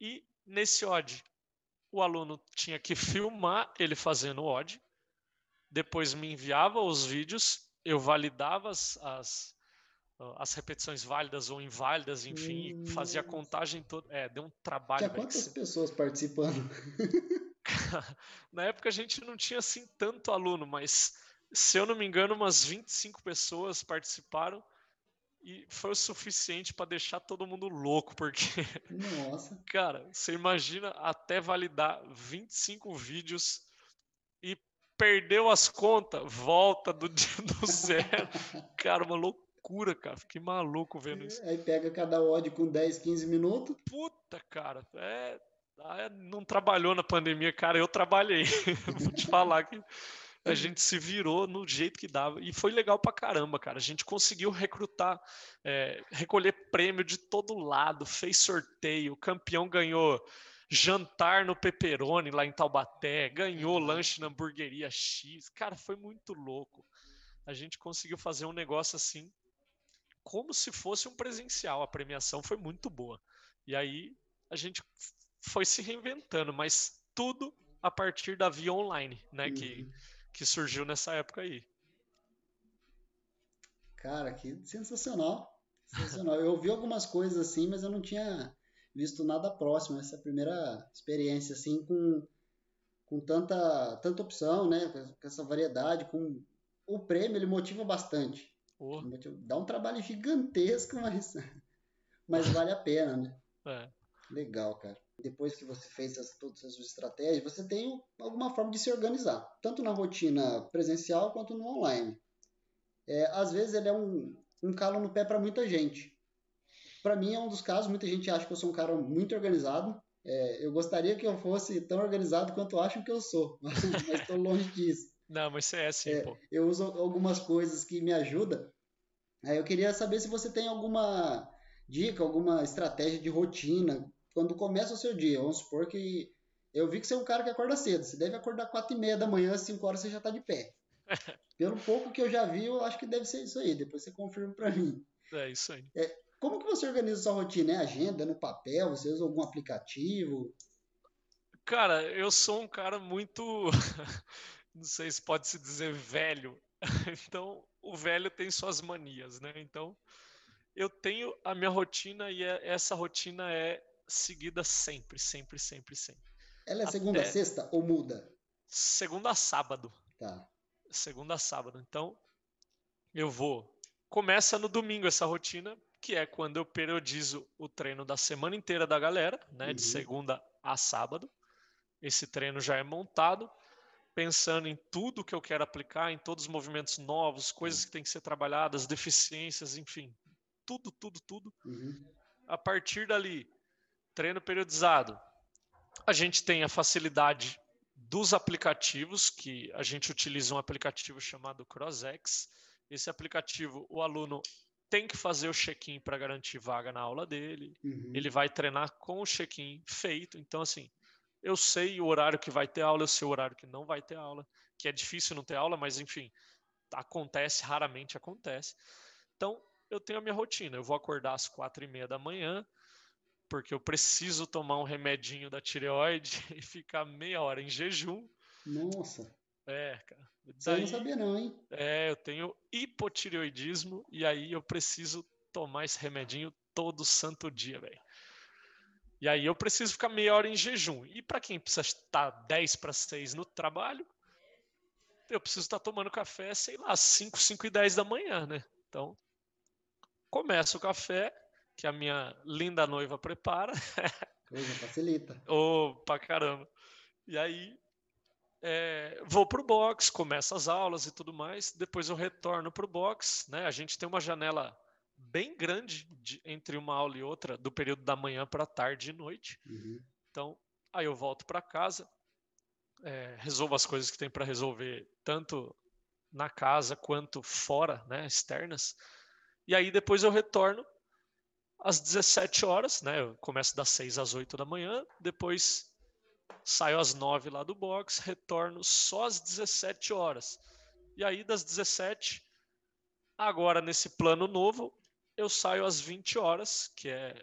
E nesse WOD, o aluno tinha que filmar ele fazendo o WOD, depois me enviava os vídeos, eu validava as, as, as repetições válidas ou inválidas, enfim, hum. fazia a contagem toda. É, deu um trabalho. Tinha quantas pessoas participando? Na época a gente não tinha assim tanto aluno, mas se eu não me engano, umas 25 pessoas participaram e foi o suficiente para deixar todo mundo louco, porque. Nossa. Cara, você imagina até validar 25 vídeos e perdeu as contas, volta do, do zero. cara, uma loucura, cara. Fiquei maluco vendo isso. Aí pega cada odd com 10, 15 minutos. Puta, cara. É. Ah, não trabalhou na pandemia, cara. Eu trabalhei. Vou te falar que a gente se virou no jeito que dava. E foi legal pra caramba, cara. A gente conseguiu recrutar, é, recolher prêmio de todo lado, fez sorteio, o campeão ganhou jantar no Peperoni lá em Taubaté, ganhou lanche na hamburgueria X. Cara, foi muito louco. A gente conseguiu fazer um negócio assim, como se fosse um presencial. A premiação foi muito boa. E aí a gente foi se reinventando, mas tudo a partir da via online, né? Uhum. Que que surgiu nessa época aí. Cara, que sensacional. Sensacional. Eu ouvi algumas coisas assim, mas eu não tinha visto nada próximo. Essa primeira experiência assim com, com tanta, tanta opção, né? Com essa variedade, com o prêmio, ele motiva bastante. Oh. Dá um trabalho gigantesco, mas, mas vale a pena, né? É. Legal, cara depois que você fez as, todas as suas estratégias, você tem alguma forma de se organizar, tanto na rotina presencial quanto no online. É, às vezes ele é um, um calo no pé para muita gente. Para mim é um dos casos, muita gente acha que eu sou um cara muito organizado. É, eu gostaria que eu fosse tão organizado quanto acham que eu sou, mas estou longe disso. Não, mas é assim, é, pô. Eu uso algumas coisas que me ajudam. eu queria saber se você tem alguma dica, alguma estratégia de rotina, quando começa o seu dia, vamos supor que eu vi que você é um cara que acorda cedo. Você deve acordar quatro e meia da manhã, às 5 horas você já está de pé. Pelo pouco que eu já vi, eu acho que deve ser isso aí. Depois você confirma para mim. É isso aí. É, como que você organiza sua rotina? É agenda, no papel? Você usa algum aplicativo? Cara, eu sou um cara muito, não sei se pode se dizer velho. Então, o velho tem suas manias, né? Então, eu tenho a minha rotina e é, essa rotina é seguida sempre, sempre, sempre, sempre. Ela é segunda a sexta ou muda? Segunda a sábado. Tá. Segunda a sábado. Então, eu vou. Começa no domingo essa rotina, que é quando eu periodizo o treino da semana inteira da galera, né? Uhum. De segunda a sábado. Esse treino já é montado, pensando em tudo que eu quero aplicar, em todos os movimentos novos, coisas que têm que ser trabalhadas, deficiências, enfim. Tudo, tudo, tudo. Uhum. A partir dali, treino periodizado. A gente tem a facilidade dos aplicativos, que a gente utiliza um aplicativo chamado CrossX. Esse aplicativo, o aluno tem que fazer o check-in para garantir vaga na aula dele. Uhum. Ele vai treinar com o check-in feito. Então, assim, eu sei o horário que vai ter aula, eu sei o horário que não vai ter aula, que é difícil não ter aula, mas enfim, acontece, raramente acontece. Então, eu tenho a minha rotina. Eu vou acordar às quatro e meia da manhã, porque eu preciso tomar um remedinho da tireoide e ficar meia hora em jejum. Nossa. É, cara. Daí, eu não sabia não, hein? É, eu tenho hipotireoidismo e aí eu preciso tomar esse remedinho todo santo dia, velho. E aí eu preciso ficar meia hora em jejum. E para quem precisa estar 10 para 6 no trabalho, eu preciso estar tomando café, sei lá, 5, 5 e 10 da manhã, né? Então, começa o café, que a minha linda noiva prepara. Coisa, facilita. oh, pra caramba. E aí é, vou pro box, começo as aulas e tudo mais. Depois eu retorno pro box, né? A gente tem uma janela bem grande de, entre uma aula e outra, do período da manhã para tarde e noite. Uhum. Então, aí eu volto para casa, é, resolvo as coisas que tem para resolver, tanto na casa quanto fora, né, externas. E aí depois eu retorno às 17 horas, né? Eu começo das 6 às 8 da manhã, depois saio às 9 lá do box, retorno só às 17 horas. E aí das 17, agora nesse plano novo, eu saio às 20 horas, que é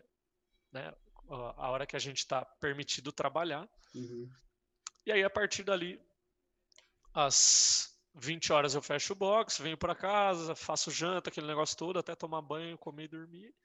né, a hora que a gente está permitido trabalhar. Uhum. E aí a partir dali, às 20 horas eu fecho o box, venho para casa, faço janta, aquele negócio todo, até tomar banho, comer e dormir.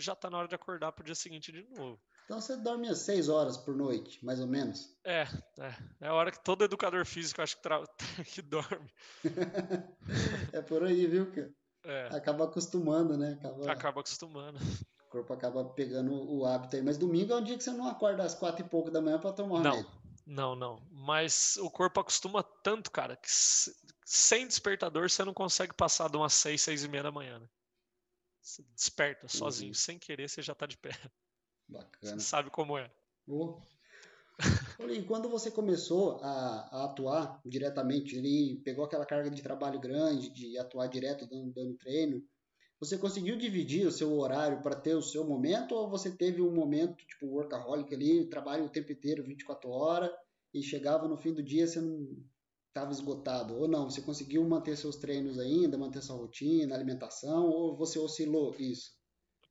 Já está na hora de acordar para o dia seguinte de novo. Então você dorme às 6 horas por noite, mais ou menos? É, é. É a hora que todo educador físico acho que, tra... que dorme. é por aí, viu, cara? É. Acaba acostumando, né? Acaba... acaba acostumando. O corpo acaba pegando o hábito aí. Mas domingo é um dia que você não acorda às quatro e pouco da manhã para tomar um Não, não, não. Mas o corpo acostuma tanto, cara, que sem despertador você não consegue passar de umas 6, 6 e meia da manhã, né? Desperta sozinho, uhum. sem querer, você já tá de pé. Bacana. Você sabe como é. Oh. Olha, quando você começou a, a, atuar diretamente, ele pegou aquela carga de trabalho grande, de atuar direto dando, dando treino, você conseguiu dividir o seu horário para ter o seu momento ou você teve um momento tipo workaholic ali, trabalho o tempo inteiro, 24 horas, e chegava no fim do dia você não estava esgotado, ou não, você conseguiu manter seus treinos ainda, manter sua rotina, alimentação, ou você oscilou isso?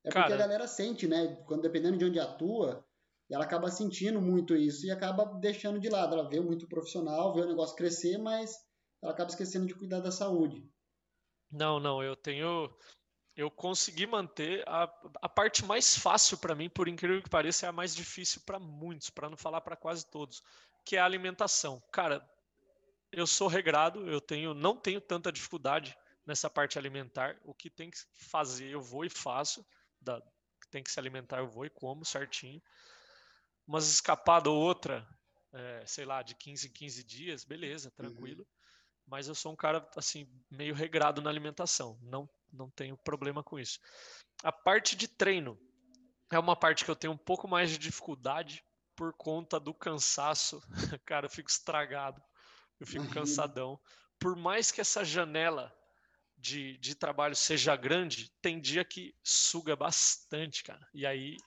É Cara... porque a galera sente, né? Quando dependendo de onde atua, ela acaba sentindo muito isso e acaba deixando de lado. Ela vê muito profissional, vê o negócio crescer, mas ela acaba esquecendo de cuidar da saúde. Não, não, eu tenho. Eu consegui manter a, a parte mais fácil para mim, por incrível que pareça, é a mais difícil para muitos, para não falar para quase todos, que é a alimentação. Cara, eu sou regrado, eu tenho, não tenho tanta dificuldade nessa parte alimentar. O que tem que fazer, eu vou e faço. Da, tem que se alimentar, eu vou e como certinho. Umas escapada ou outra, é, sei lá, de 15 em 15 dias, beleza, tranquilo. Uhum. Mas eu sou um cara, assim, meio regrado na alimentação. Não, não tenho problema com isso. A parte de treino é uma parte que eu tenho um pouco mais de dificuldade por conta do cansaço. Cara, eu fico estragado eu fico cansadão. Por mais que essa janela de, de trabalho seja grande, tem dia que suga bastante, cara. E aí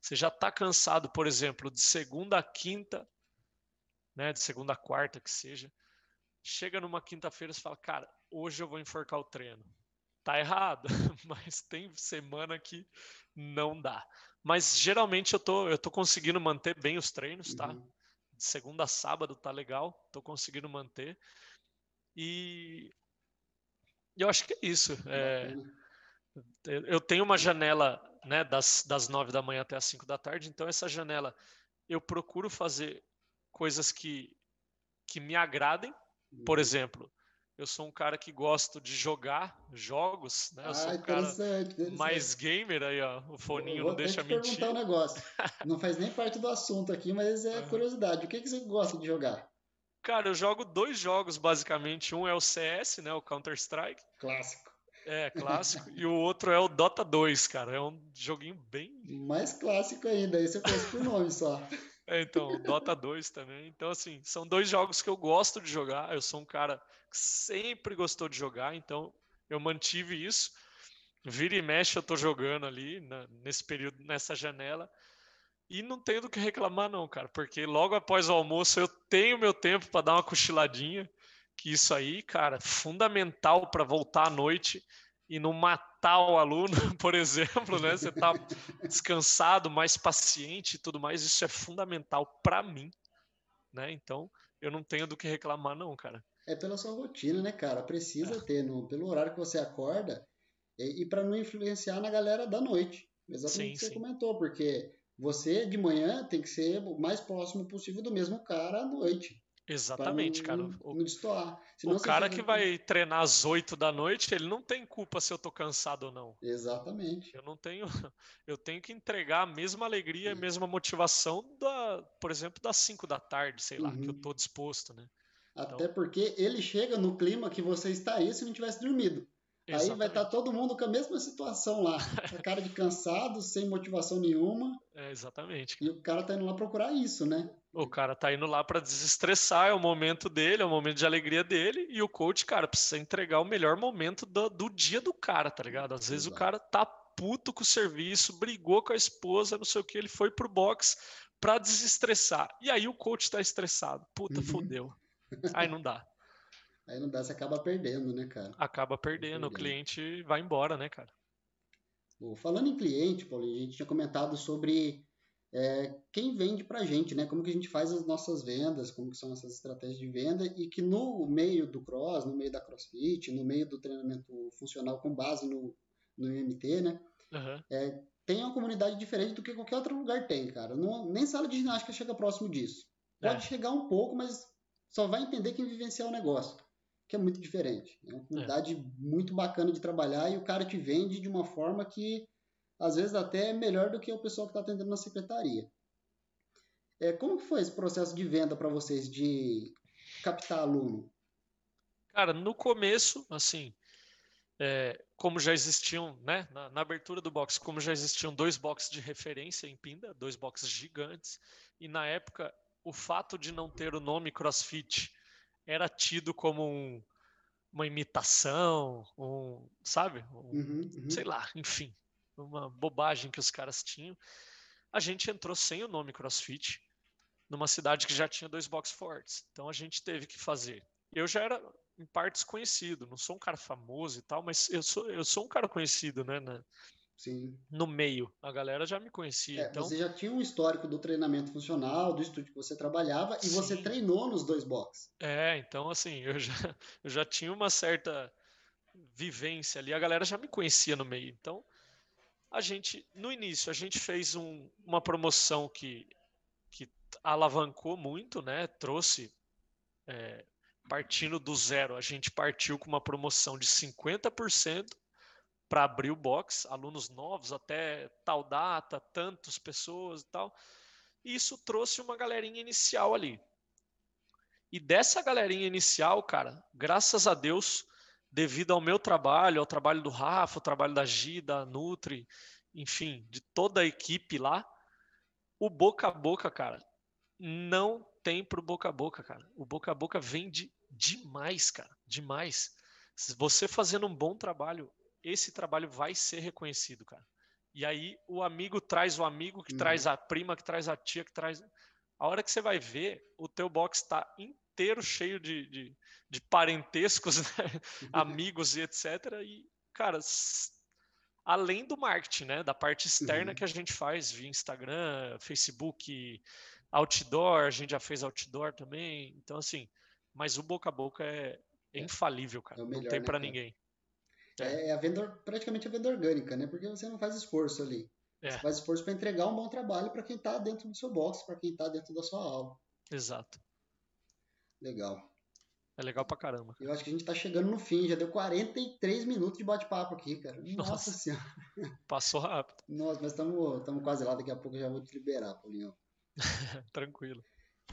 você já está cansado, por exemplo, de segunda a quinta, né, de segunda a quarta que seja. Chega numa quinta-feira e fala, cara, hoje eu vou enforcar o treino. Tá errado, mas tem semana que não dá. Mas geralmente eu tô, eu tô conseguindo manter bem os treinos, tá? Uhum de segunda a sábado tá legal, tô conseguindo manter. E eu acho que é isso. É, eu tenho uma janela né, das, das nove da manhã até as cinco da tarde, então essa janela eu procuro fazer coisas que, que me agradem. Por uhum. exemplo, eu sou um cara que gosto de jogar jogos, né? Eu sou ah, um cara mais gamer aí, ó. O foninho não deixa te mentir. perguntar um negócio. Não faz nem parte do assunto aqui, mas é curiosidade. O que, que você gosta de jogar? Cara, eu jogo dois jogos basicamente. Um é o CS, né? O Counter Strike. Clássico. É, clássico. e o outro é o Dota 2, cara. É um joguinho bem. Mais clássico ainda. Esse eu conheço por nome só. É, então, Dota 2 também. Então, assim, são dois jogos que eu gosto de jogar. Eu sou um cara que sempre gostou de jogar, então eu mantive isso. Vira e mexe, eu tô jogando ali na, nesse período, nessa janela. E não tenho do que reclamar, não, cara, porque logo após o almoço eu tenho meu tempo para dar uma cochiladinha. Que isso aí, cara, fundamental para voltar à noite e não matar o aluno, por exemplo, né? Você está descansado, mais paciente e tudo mais, isso é fundamental para mim, né? Então, eu não tenho do que reclamar não, cara. É pela sua rotina, né, cara? Precisa é. ter, no, pelo horário que você acorda e, e para não influenciar na galera da noite. Exatamente o que você sim. comentou, porque você de manhã tem que ser o mais próximo possível do mesmo cara à noite. Exatamente, não, cara. O, não destoar. Senão o cara que vai treinar às 8 da noite, ele não tem culpa se eu tô cansado ou não. Exatamente. Eu não tenho. Eu tenho que entregar a mesma alegria, a mesma motivação da, por exemplo, das 5 da tarde, sei lá, uhum. que eu uhum. tô disposto, né? Até então... porque ele chega no clima que você estaria se não tivesse dormido. Exatamente. Aí vai estar tá todo mundo com a mesma situação lá. A cara de cansado, sem motivação nenhuma. É, exatamente. E o cara tá indo lá procurar isso, né? O cara tá indo lá para desestressar, é o momento dele, é o momento de alegria dele. E o coach, cara, precisa entregar o melhor momento do, do dia do cara, tá ligado? Às vezes Exato. o cara tá puto com o serviço, brigou com a esposa, não sei o que, ele foi pro box para desestressar. E aí o coach tá estressado. Puta, uhum. fodeu. Aí não dá. Aí não dá, você acaba perdendo, né, cara? Acaba perdendo, perdendo. o cliente vai embora, né, cara? Bom, falando em cliente, Paulinho, a gente tinha comentado sobre é, quem vende pra gente, né? Como que a gente faz as nossas vendas, como que são essas estratégias de venda e que no meio do cross, no meio da crossfit, no meio do treinamento funcional com base no, no IMT, né? Uhum. É, tem uma comunidade diferente do que qualquer outro lugar tem, cara. Não, nem sala de ginástica chega próximo disso. Pode é. chegar um pouco, mas só vai entender quem vivenciar o negócio que é muito diferente. É uma comunidade é. muito bacana de trabalhar e o cara te vende de uma forma que às vezes até é melhor do que o pessoal que está atendendo na secretaria. É, como foi esse processo de venda para vocês, de captar aluno? Cara, no começo, assim, é, como já existiam, né, na, na, abertura do box, como já existiam dois boxes de referência em Pinda, dois boxes gigantes, e na época o fato de não ter o nome CrossFit era tido como um, uma imitação, um, sabe? Um, uhum, uhum. Sei lá, enfim, uma bobagem que os caras tinham. A gente entrou sem o nome CrossFit, numa cidade que já tinha dois box fortes. Então a gente teve que fazer. Eu já era em partes conhecido, não sou um cara famoso e tal, mas eu sou, eu sou um cara conhecido, né? Na, Sim. no meio. A galera já me conhecia. É, então... Você já tinha um histórico do treinamento funcional, do estúdio que você trabalhava, e Sim. você treinou nos dois boxes. É, então assim, eu já, eu já tinha uma certa vivência ali, a galera já me conhecia no meio. Então, a gente, no início, a gente fez um, uma promoção que, que alavancou muito, né? Trouxe. É, partindo do zero, a gente partiu com uma promoção de 50% para abrir o box, alunos novos até tal data, tantas pessoas e tal. E isso trouxe uma galerinha inicial ali. E dessa galerinha inicial, cara, graças a Deus, devido ao meu trabalho, ao trabalho do Rafa, ao trabalho da Gi, da Nutri, enfim, de toda a equipe lá, o boca a boca, cara, não tem pro boca a boca, cara. O boca a boca vende demais, cara, demais. Você fazendo um bom trabalho esse trabalho vai ser reconhecido, cara. E aí o amigo traz o amigo, que uhum. traz a prima, que traz a tia, que traz. A hora que você vai ver, o teu box está inteiro cheio de, de, de parentescos, né? amigos e etc. E, cara, além do marketing, né? Da parte externa uhum. que a gente faz via Instagram, Facebook, outdoor, a gente já fez outdoor também. Então, assim, mas o boca a boca é, é infalível, cara. É melhor, não tem para né, ninguém. É, é a venda, praticamente a venda orgânica, né? Porque você não faz esforço ali. É. Você faz esforço para entregar um bom trabalho para quem está dentro do seu box, para quem está dentro da sua aula. Exato. Legal. É legal pra caramba. Eu acho que a gente tá chegando no fim, já deu 43 minutos de bate-papo aqui, cara. Nossa, Nossa senhora. Passou rápido. Nossa, mas estamos quase lá, daqui a pouco eu já vou te liberar, Paulinho. Tranquilo.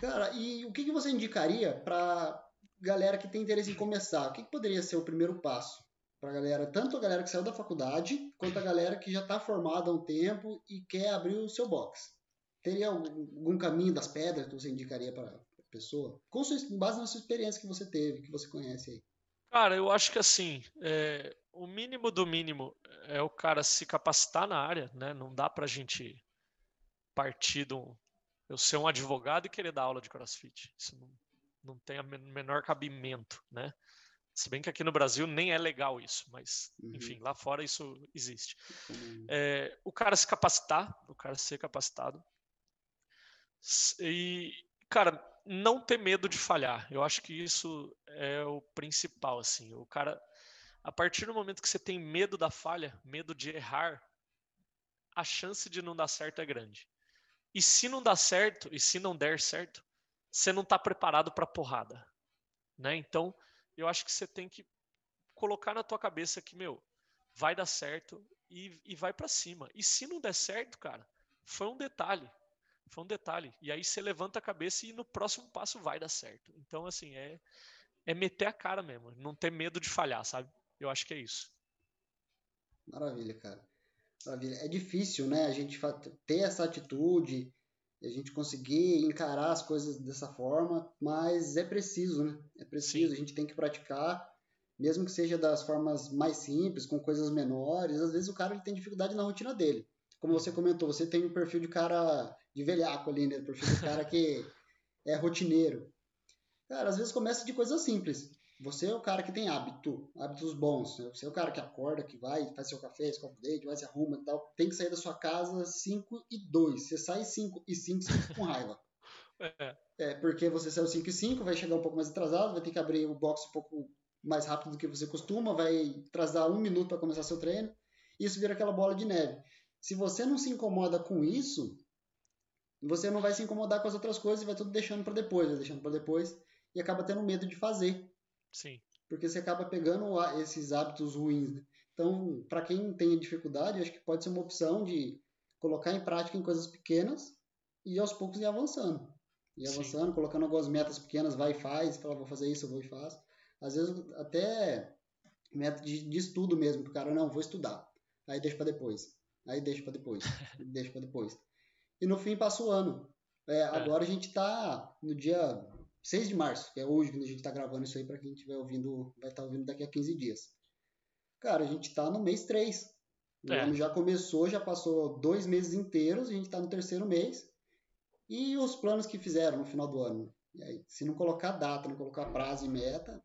Cara, e o que, que você indicaria para galera que tem interesse em começar? O que, que poderia ser o primeiro passo? Para a galera, tanto a galera que saiu da faculdade, quanto a galera que já está formada há um tempo e quer abrir o seu box. Teria algum, caminho das pedras que você indicaria para a pessoa? Com sua, base na sua experiência que você teve, que você conhece aí. Cara, eu acho que assim, é, o mínimo do mínimo é o cara se capacitar na área, né? Não dá para a gente partir do, eu ser um advogado e querer dar aula de CrossFit. Isso não, não tem o menor cabimento, né? Se bem que aqui no Brasil nem é legal isso, mas uhum. enfim, lá fora isso existe. Uhum. É, o cara se capacitar, o cara ser capacitado. E, cara, não ter medo de falhar. Eu acho que isso é o principal, assim. O cara, a partir do momento que você tem medo da falha, medo de errar, a chance de não dar certo é grande. E se não dá certo, e se não der certo, você não está preparado para porrada, né? Então, eu acho que você tem que colocar na tua cabeça que, meu, vai dar certo e, e vai para cima. E se não der certo, cara, foi um detalhe. Foi um detalhe. E aí você levanta a cabeça e no próximo passo vai dar certo. Então, assim, é, é meter a cara mesmo. Não ter medo de falhar, sabe? Eu acho que é isso. Maravilha, cara. Maravilha. É difícil, né, a gente ter essa atitude, a gente conseguir encarar as coisas dessa forma, mas é preciso, né? É preciso, Sim. a gente tem que praticar, mesmo que seja das formas mais simples, com coisas menores. Às vezes o cara ele tem dificuldade na rotina dele. Como você comentou, você tem um perfil de cara de velhaco ali, né? O perfil de cara que é rotineiro. Cara, às vezes começa de coisas simples. Você é o cara que tem hábito, hábitos bons. Né? Você é o cara que acorda, que vai, faz seu café, escova o dente, vai se arruma e tal. Tem que sair da sua casa 5 e 2. Você sai 5 e 5, você fica com raiva. É. é, porque você saiu 5 e 5, vai chegar um pouco mais atrasado, vai ter que abrir o box um pouco mais rápido do que você costuma, vai atrasar um minuto para começar seu treino. Isso vira aquela bola de neve. Se você não se incomoda com isso, você não vai se incomodar com as outras coisas e vai tudo deixando para depois, vai deixando para depois e acaba tendo medo de fazer. Sim. Porque você acaba pegando esses hábitos ruins. Né? Então, para quem tem dificuldade, acho que pode ser uma opção de colocar em prática em coisas pequenas e aos poucos ir avançando. Ir avançando, Sim. colocando algumas metas pequenas, vai e faz, fala, vou fazer isso, eu vou e faço. Às vezes até meta de, de estudo mesmo, que o cara, não, vou estudar. Aí deixa para depois. Aí deixa para depois. deixa para depois. E no fim passa o ano. É, é. Agora a gente está no dia 6 de março, que é hoje quando a gente está gravando isso aí, para quem estiver ouvindo, vai estar tá ouvindo daqui a 15 dias. Cara, a gente está no mês 3. O é. ano já começou, já passou dois meses inteiros, a gente está no terceiro mês. E os planos que fizeram no final do ano? E aí, se não colocar data, não colocar prazo e meta.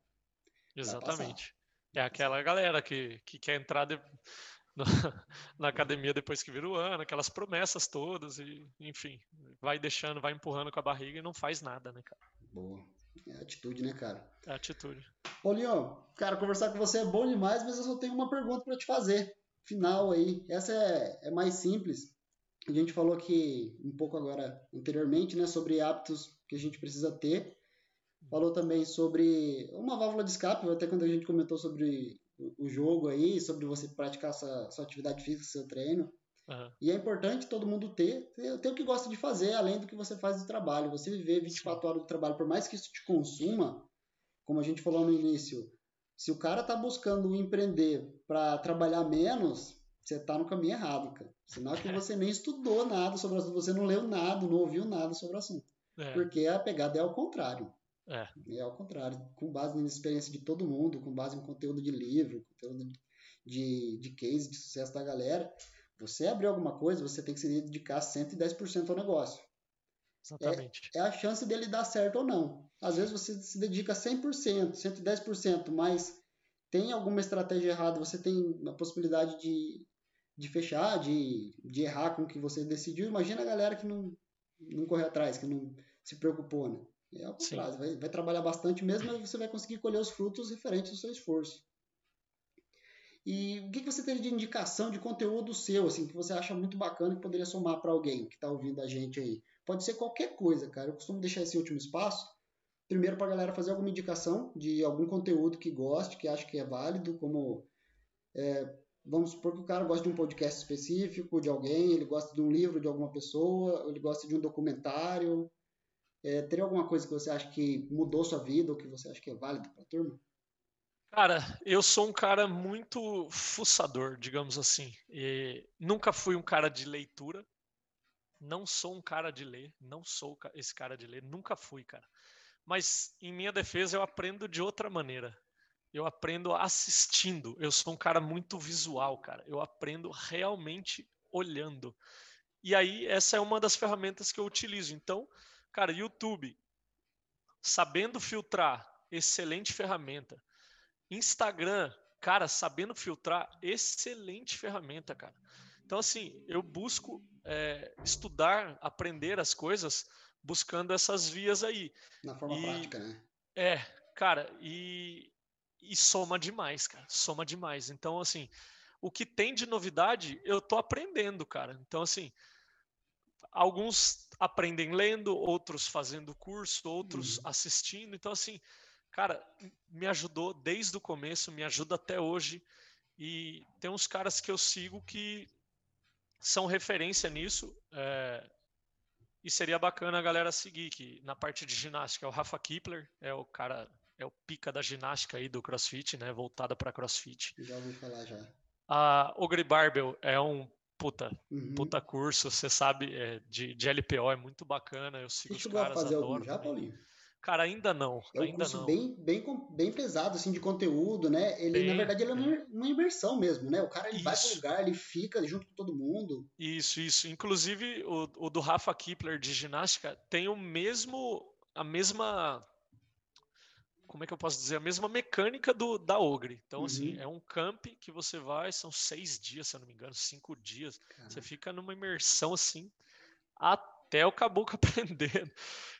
Exatamente. É aquela galera que, que quer entrar de, no, na academia depois que vira o ano, aquelas promessas todas, e enfim, vai deixando, vai empurrando com a barriga e não faz nada, né, cara? Boa. É atitude, né, cara? É atitude. Paulinho, cara, conversar com você é bom demais, mas eu só tenho uma pergunta para te fazer. Final aí. Essa é, é mais simples. A gente falou aqui um pouco agora anteriormente, né, sobre hábitos que a gente precisa ter. Falou também sobre uma válvula de escape, até quando a gente comentou sobre o jogo aí, sobre você praticar sua, sua atividade física, seu treino. Uhum. E é importante todo mundo ter, ter o que gosta de fazer, além do que você faz de trabalho. Você viver 24 horas do trabalho, por mais que isso te consuma, como a gente falou no início, se o cara tá buscando empreender para trabalhar menos, você tá no caminho errado, cara. Sinal que você nem estudou nada sobre o assunto, você não leu nada, não ouviu nada sobre o assunto. É. Porque a pegada é ao contrário. É. é ao contrário, com base na experiência de todo mundo, com base em conteúdo de livro, conteúdo de, de case, de sucesso da galera, você abrir alguma coisa, você tem que se dedicar 110% ao negócio. Exatamente. É, é, a chance dele dar certo ou não. Às vezes você se dedica 100%, 110%, mas tem alguma estratégia errada, você tem a possibilidade de, de fechar, de, de errar com o que você decidiu. Imagina a galera que não, não correu atrás, que não se preocupou, né? É ao contrário, vai, vai trabalhar bastante mesmo, mas você vai conseguir colher os frutos referentes ao seu esforço. E o que, você tem de indicação de conteúdo seu, assim, que você acha muito bacana que poderia somar para alguém que está ouvindo a gente aí? Pode ser qualquer coisa, cara. Eu costumo deixar esse último espaço, primeiro para a galera fazer alguma indicação de algum conteúdo que goste, que acha que é válido, como é, vamos supor que o cara gosta de um podcast específico de alguém, ele gosta de um livro de alguma pessoa, ele gosta de um documentário. É, teria alguma coisa que você acha que mudou sua vida ou que você acha que é válido para a turma? Cara, eu sou um cara muito fuçador, digamos assim. E nunca fui um cara de leitura. Não sou um cara de ler. Não sou esse cara de ler. Nunca fui, cara. Mas, em minha defesa, eu aprendo de outra maneira. Eu aprendo assistindo. Eu sou um cara muito visual, cara. Eu aprendo realmente olhando. E aí, essa é uma das ferramentas que eu utilizo. Então, cara, YouTube, sabendo filtrar, excelente ferramenta. Instagram, cara, sabendo filtrar, excelente ferramenta, cara. Então, assim, eu busco é, estudar, aprender as coisas buscando essas vias aí. Na forma e, prática, né? É, cara, e, e soma demais, cara. Soma demais. Então, assim, o que tem de novidade, eu tô aprendendo, cara. Então, assim, alguns aprendem lendo, outros fazendo curso, outros uhum. assistindo. Então, assim, cara, me ajudou desde o começo, me ajuda até hoje. E tem uns caras que eu sigo que são referência nisso. É, e seria bacana a galera seguir, que na parte de ginástica é o Rafa Kipler, é o cara, é o pica da ginástica aí do CrossFit, né? Voltada para CrossFit. Já ouvi falar já. A Ogre Barbell é um puta, uhum. puta curso, você sabe, é, de, de LPO é muito bacana, eu sigo você os caras, fazer adoro. Algum já, Paulinho? Cara, ainda não. É um ainda curso não. Bem, bem, bem pesado, assim, de conteúdo, né? Ele, bem, na verdade, ele é uma imersão mesmo, né? O cara, ele isso. vai pro lugar, ele fica junto com todo mundo. Isso, isso. Inclusive, o, o do Rafa Kipler de ginástica tem o mesmo, a mesma como é que eu posso dizer, a mesma mecânica do da Ogre. Então, assim, uhum. assim, é um camp que você vai, são seis dias, se eu não me engano, cinco dias. Caramba. Você fica numa imersão assim, até o caboclo aprendendo.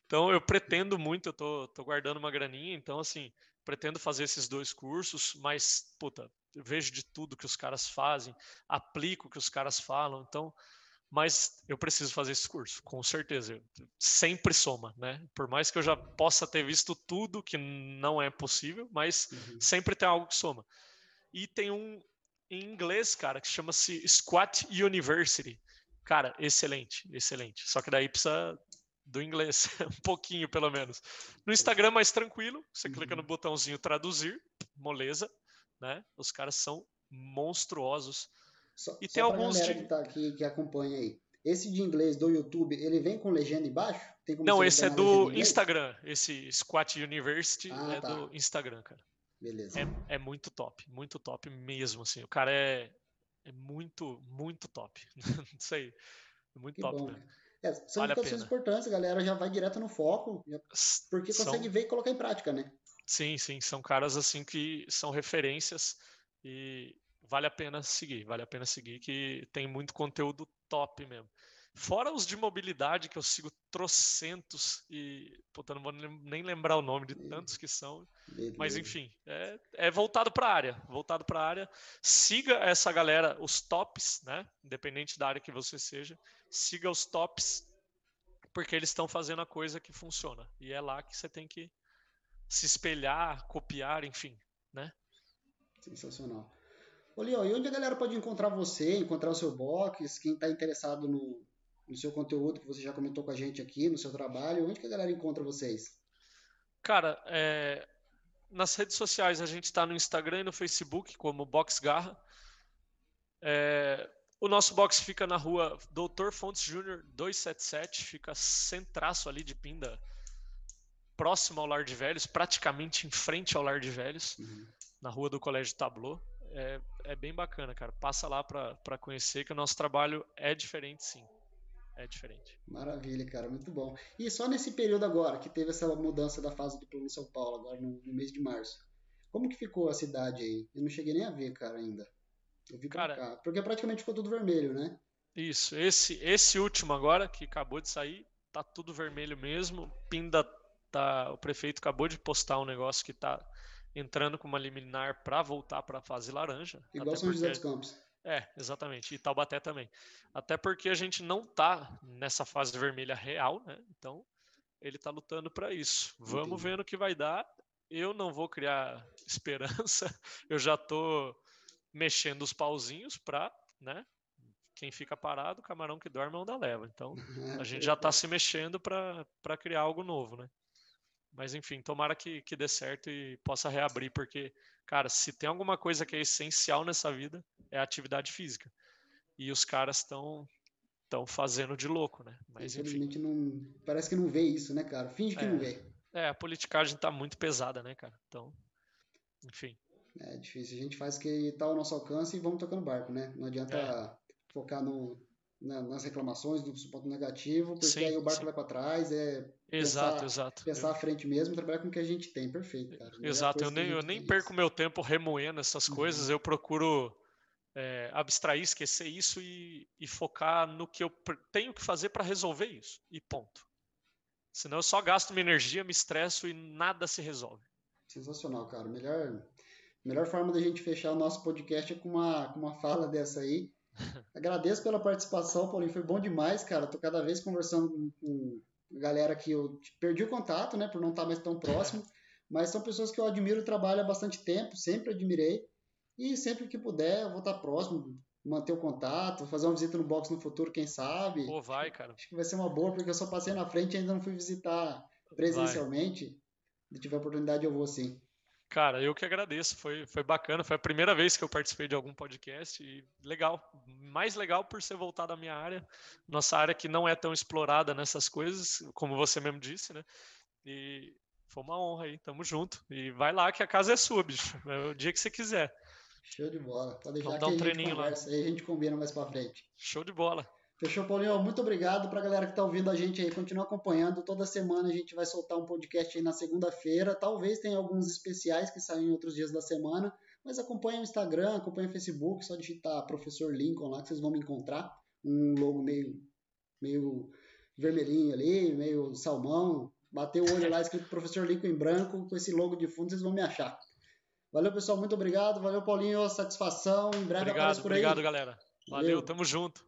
Então, eu pretendo muito, eu tô, tô guardando uma graninha, então, assim, pretendo fazer esses dois cursos, mas, puta, eu vejo de tudo que os caras fazem, aplico o que os caras falam, então mas eu preciso fazer esse curso, com certeza. Sempre soma, né? Por mais que eu já possa ter visto tudo, que não é possível, mas uhum. sempre tem algo que soma. E tem um em inglês, cara, que chama-se Squat University. Cara, excelente, excelente. Só que daí precisa do inglês, um pouquinho pelo menos. No Instagram mais tranquilo, você clica no uhum. botãozinho traduzir, moleza, né? Os caras são monstruosos só, e tem alguns de... que, tá aqui, que acompanha aí. Esse de inglês do YouTube, ele vem com legenda embaixo? Não, esse é do Instagram. Esse Squat University ah, é tá. do Instagram, cara. Beleza. É, é, muito top, muito top mesmo, assim. O cara é, é muito, muito top. Isso aí. É muito que top bom, mesmo. É, são vale educações importantes, a galera já vai direto no foco, porque consegue são... ver e colocar em prática, né? Sim, sim, são caras assim que são referências e vale a pena seguir, vale a pena seguir que tem muito conteúdo top mesmo. Fora os de mobilidade, que eu sigo trocentos e, puta, não vou nem lembrar o nome de tantos que são, mas enfim, é, é voltado para a área, voltado para a área. Siga essa galera, os tops, né? Independente da área que você seja, siga os tops, porque eles estão fazendo a coisa que funciona. E é lá que você tem que se espelhar, copiar, enfim, né? Sensacional. Ô, Leon, e onde a galera pode encontrar você, encontrar o seu box, quem está interessado no, no seu conteúdo que você já comentou com a gente aqui, no seu trabalho, onde que a galera encontra vocês? Cara, é, nas redes sociais a gente está no Instagram e no Facebook como Box Garra. É, o nosso box fica na rua Doutor Fontes Júnior 277, fica sem traço ali de Pinda, próximo ao Lar de Velhos, praticamente em frente ao Lar de Velhos, uhum. na rua do Colégio Tablô é, é bem bacana, cara. Passa lá para conhecer que o nosso trabalho é diferente, sim. É diferente. Maravilha, cara, muito bom. E só nesse período agora, que teve essa mudança da fase do plano São Paulo, agora no, no, mês de março. Como que ficou a cidade aí? Eu não cheguei nem a ver, cara, ainda. Eu vi cara, cá, porque praticamente ficou tudo vermelho, né? Isso, esse, esse último agora, que acabou de sair, tá tudo vermelho mesmo. Pinda tá. O prefeito acabou de postar um negócio que tá entrando com uma liminar para voltar para a fase laranja. Igual São José dos Campos. É, exatamente. E Taubaté também. Até porque a gente não tá nessa fase vermelha real, né? Então, ele está lutando para isso. Vamos Entendi. ver no que vai dar. Eu não vou criar esperança. Eu já tô mexendo os pauzinhos para, né? Quem fica parado, camarão que dorme, onda leva. Então, a gente já está se mexendo para criar algo novo, né? Mas enfim, tomara que, que dê certo e possa reabrir, porque, cara, se tem alguma coisa que é essencial nessa vida, é a atividade física. E os caras estão estão fazendo de louco, né? Mas Infelizmente enfim. não. Parece que não vê isso, né, cara? Finge que é, não vê. É, a politicagem tá muito pesada, né, cara? Então, enfim. É difícil. A gente faz o que tá ao nosso alcance e vamos tocando barco, né? Não adianta é. focar no, na, nas reclamações do ponto negativo, porque sim, aí o barco sim. vai para trás, é exato, pensar, exato. pensar eu... à frente mesmo, trabalhar com o que a gente tem, perfeito, cara. Exato, eu nem, eu nem perco meu tempo remoendo essas uhum. coisas, eu procuro é, abstrair, esquecer isso e, e, focar no que eu tenho que fazer para resolver isso, e ponto. Senão eu só gasto minha energia, me estresso e nada se resolve. Sensacional, cara. Melhor, melhor forma da gente fechar o nosso podcast é com uma, com uma fala dessa aí. Agradeço pela participação, Paulinho. Foi bom demais, cara. Tô cada vez conversando com, com galera que eu perdi o contato, né, por não estar mais tão próximo. Mas são pessoas que eu admiro o trabalho há bastante tempo, sempre admirei. E sempre que puder, eu vou estar próximo, manter o contato, fazer uma visita no box no futuro, quem sabe. Pô, vai, cara. Acho que vai ser uma boa, porque eu só passei na frente e ainda não fui visitar presencialmente. Vai. Se tiver oportunidade, eu vou sim. Cara, eu que agradeço. Foi, foi bacana. Foi a primeira vez que eu participei de algum podcast e legal. Mais legal por ser voltado à minha área. Nossa área que não é tão explorada nessas coisas, como você mesmo disse, né? E foi uma honra aí. Tamo junto. E vai lá que a casa é sua, bicho. É o dia que você quiser. Show de bola. Pode deixar Vamos dar um treininho lá. Aí a gente combina mais pra frente. Show de bola. Fechou, Paulinho? Muito obrigado para a galera que está ouvindo a gente aí. Continua acompanhando. Toda semana a gente vai soltar um podcast aí na segunda-feira. Talvez tenha alguns especiais que saem em outros dias da semana. Mas acompanha o Instagram, acompanha o Facebook. Só digitar Professor Lincoln lá que vocês vão me encontrar. Um logo meio, meio vermelhinho ali, meio salmão. Bateu o olho lá escrito Professor Lincoln em branco. Com esse logo de fundo vocês vão me achar. Valeu, pessoal. Muito obrigado. Valeu, Paulinho. Satisfação. Em breve obrigado, aparece por aí. Obrigado, galera. Valeu, Valeu. tamo junto.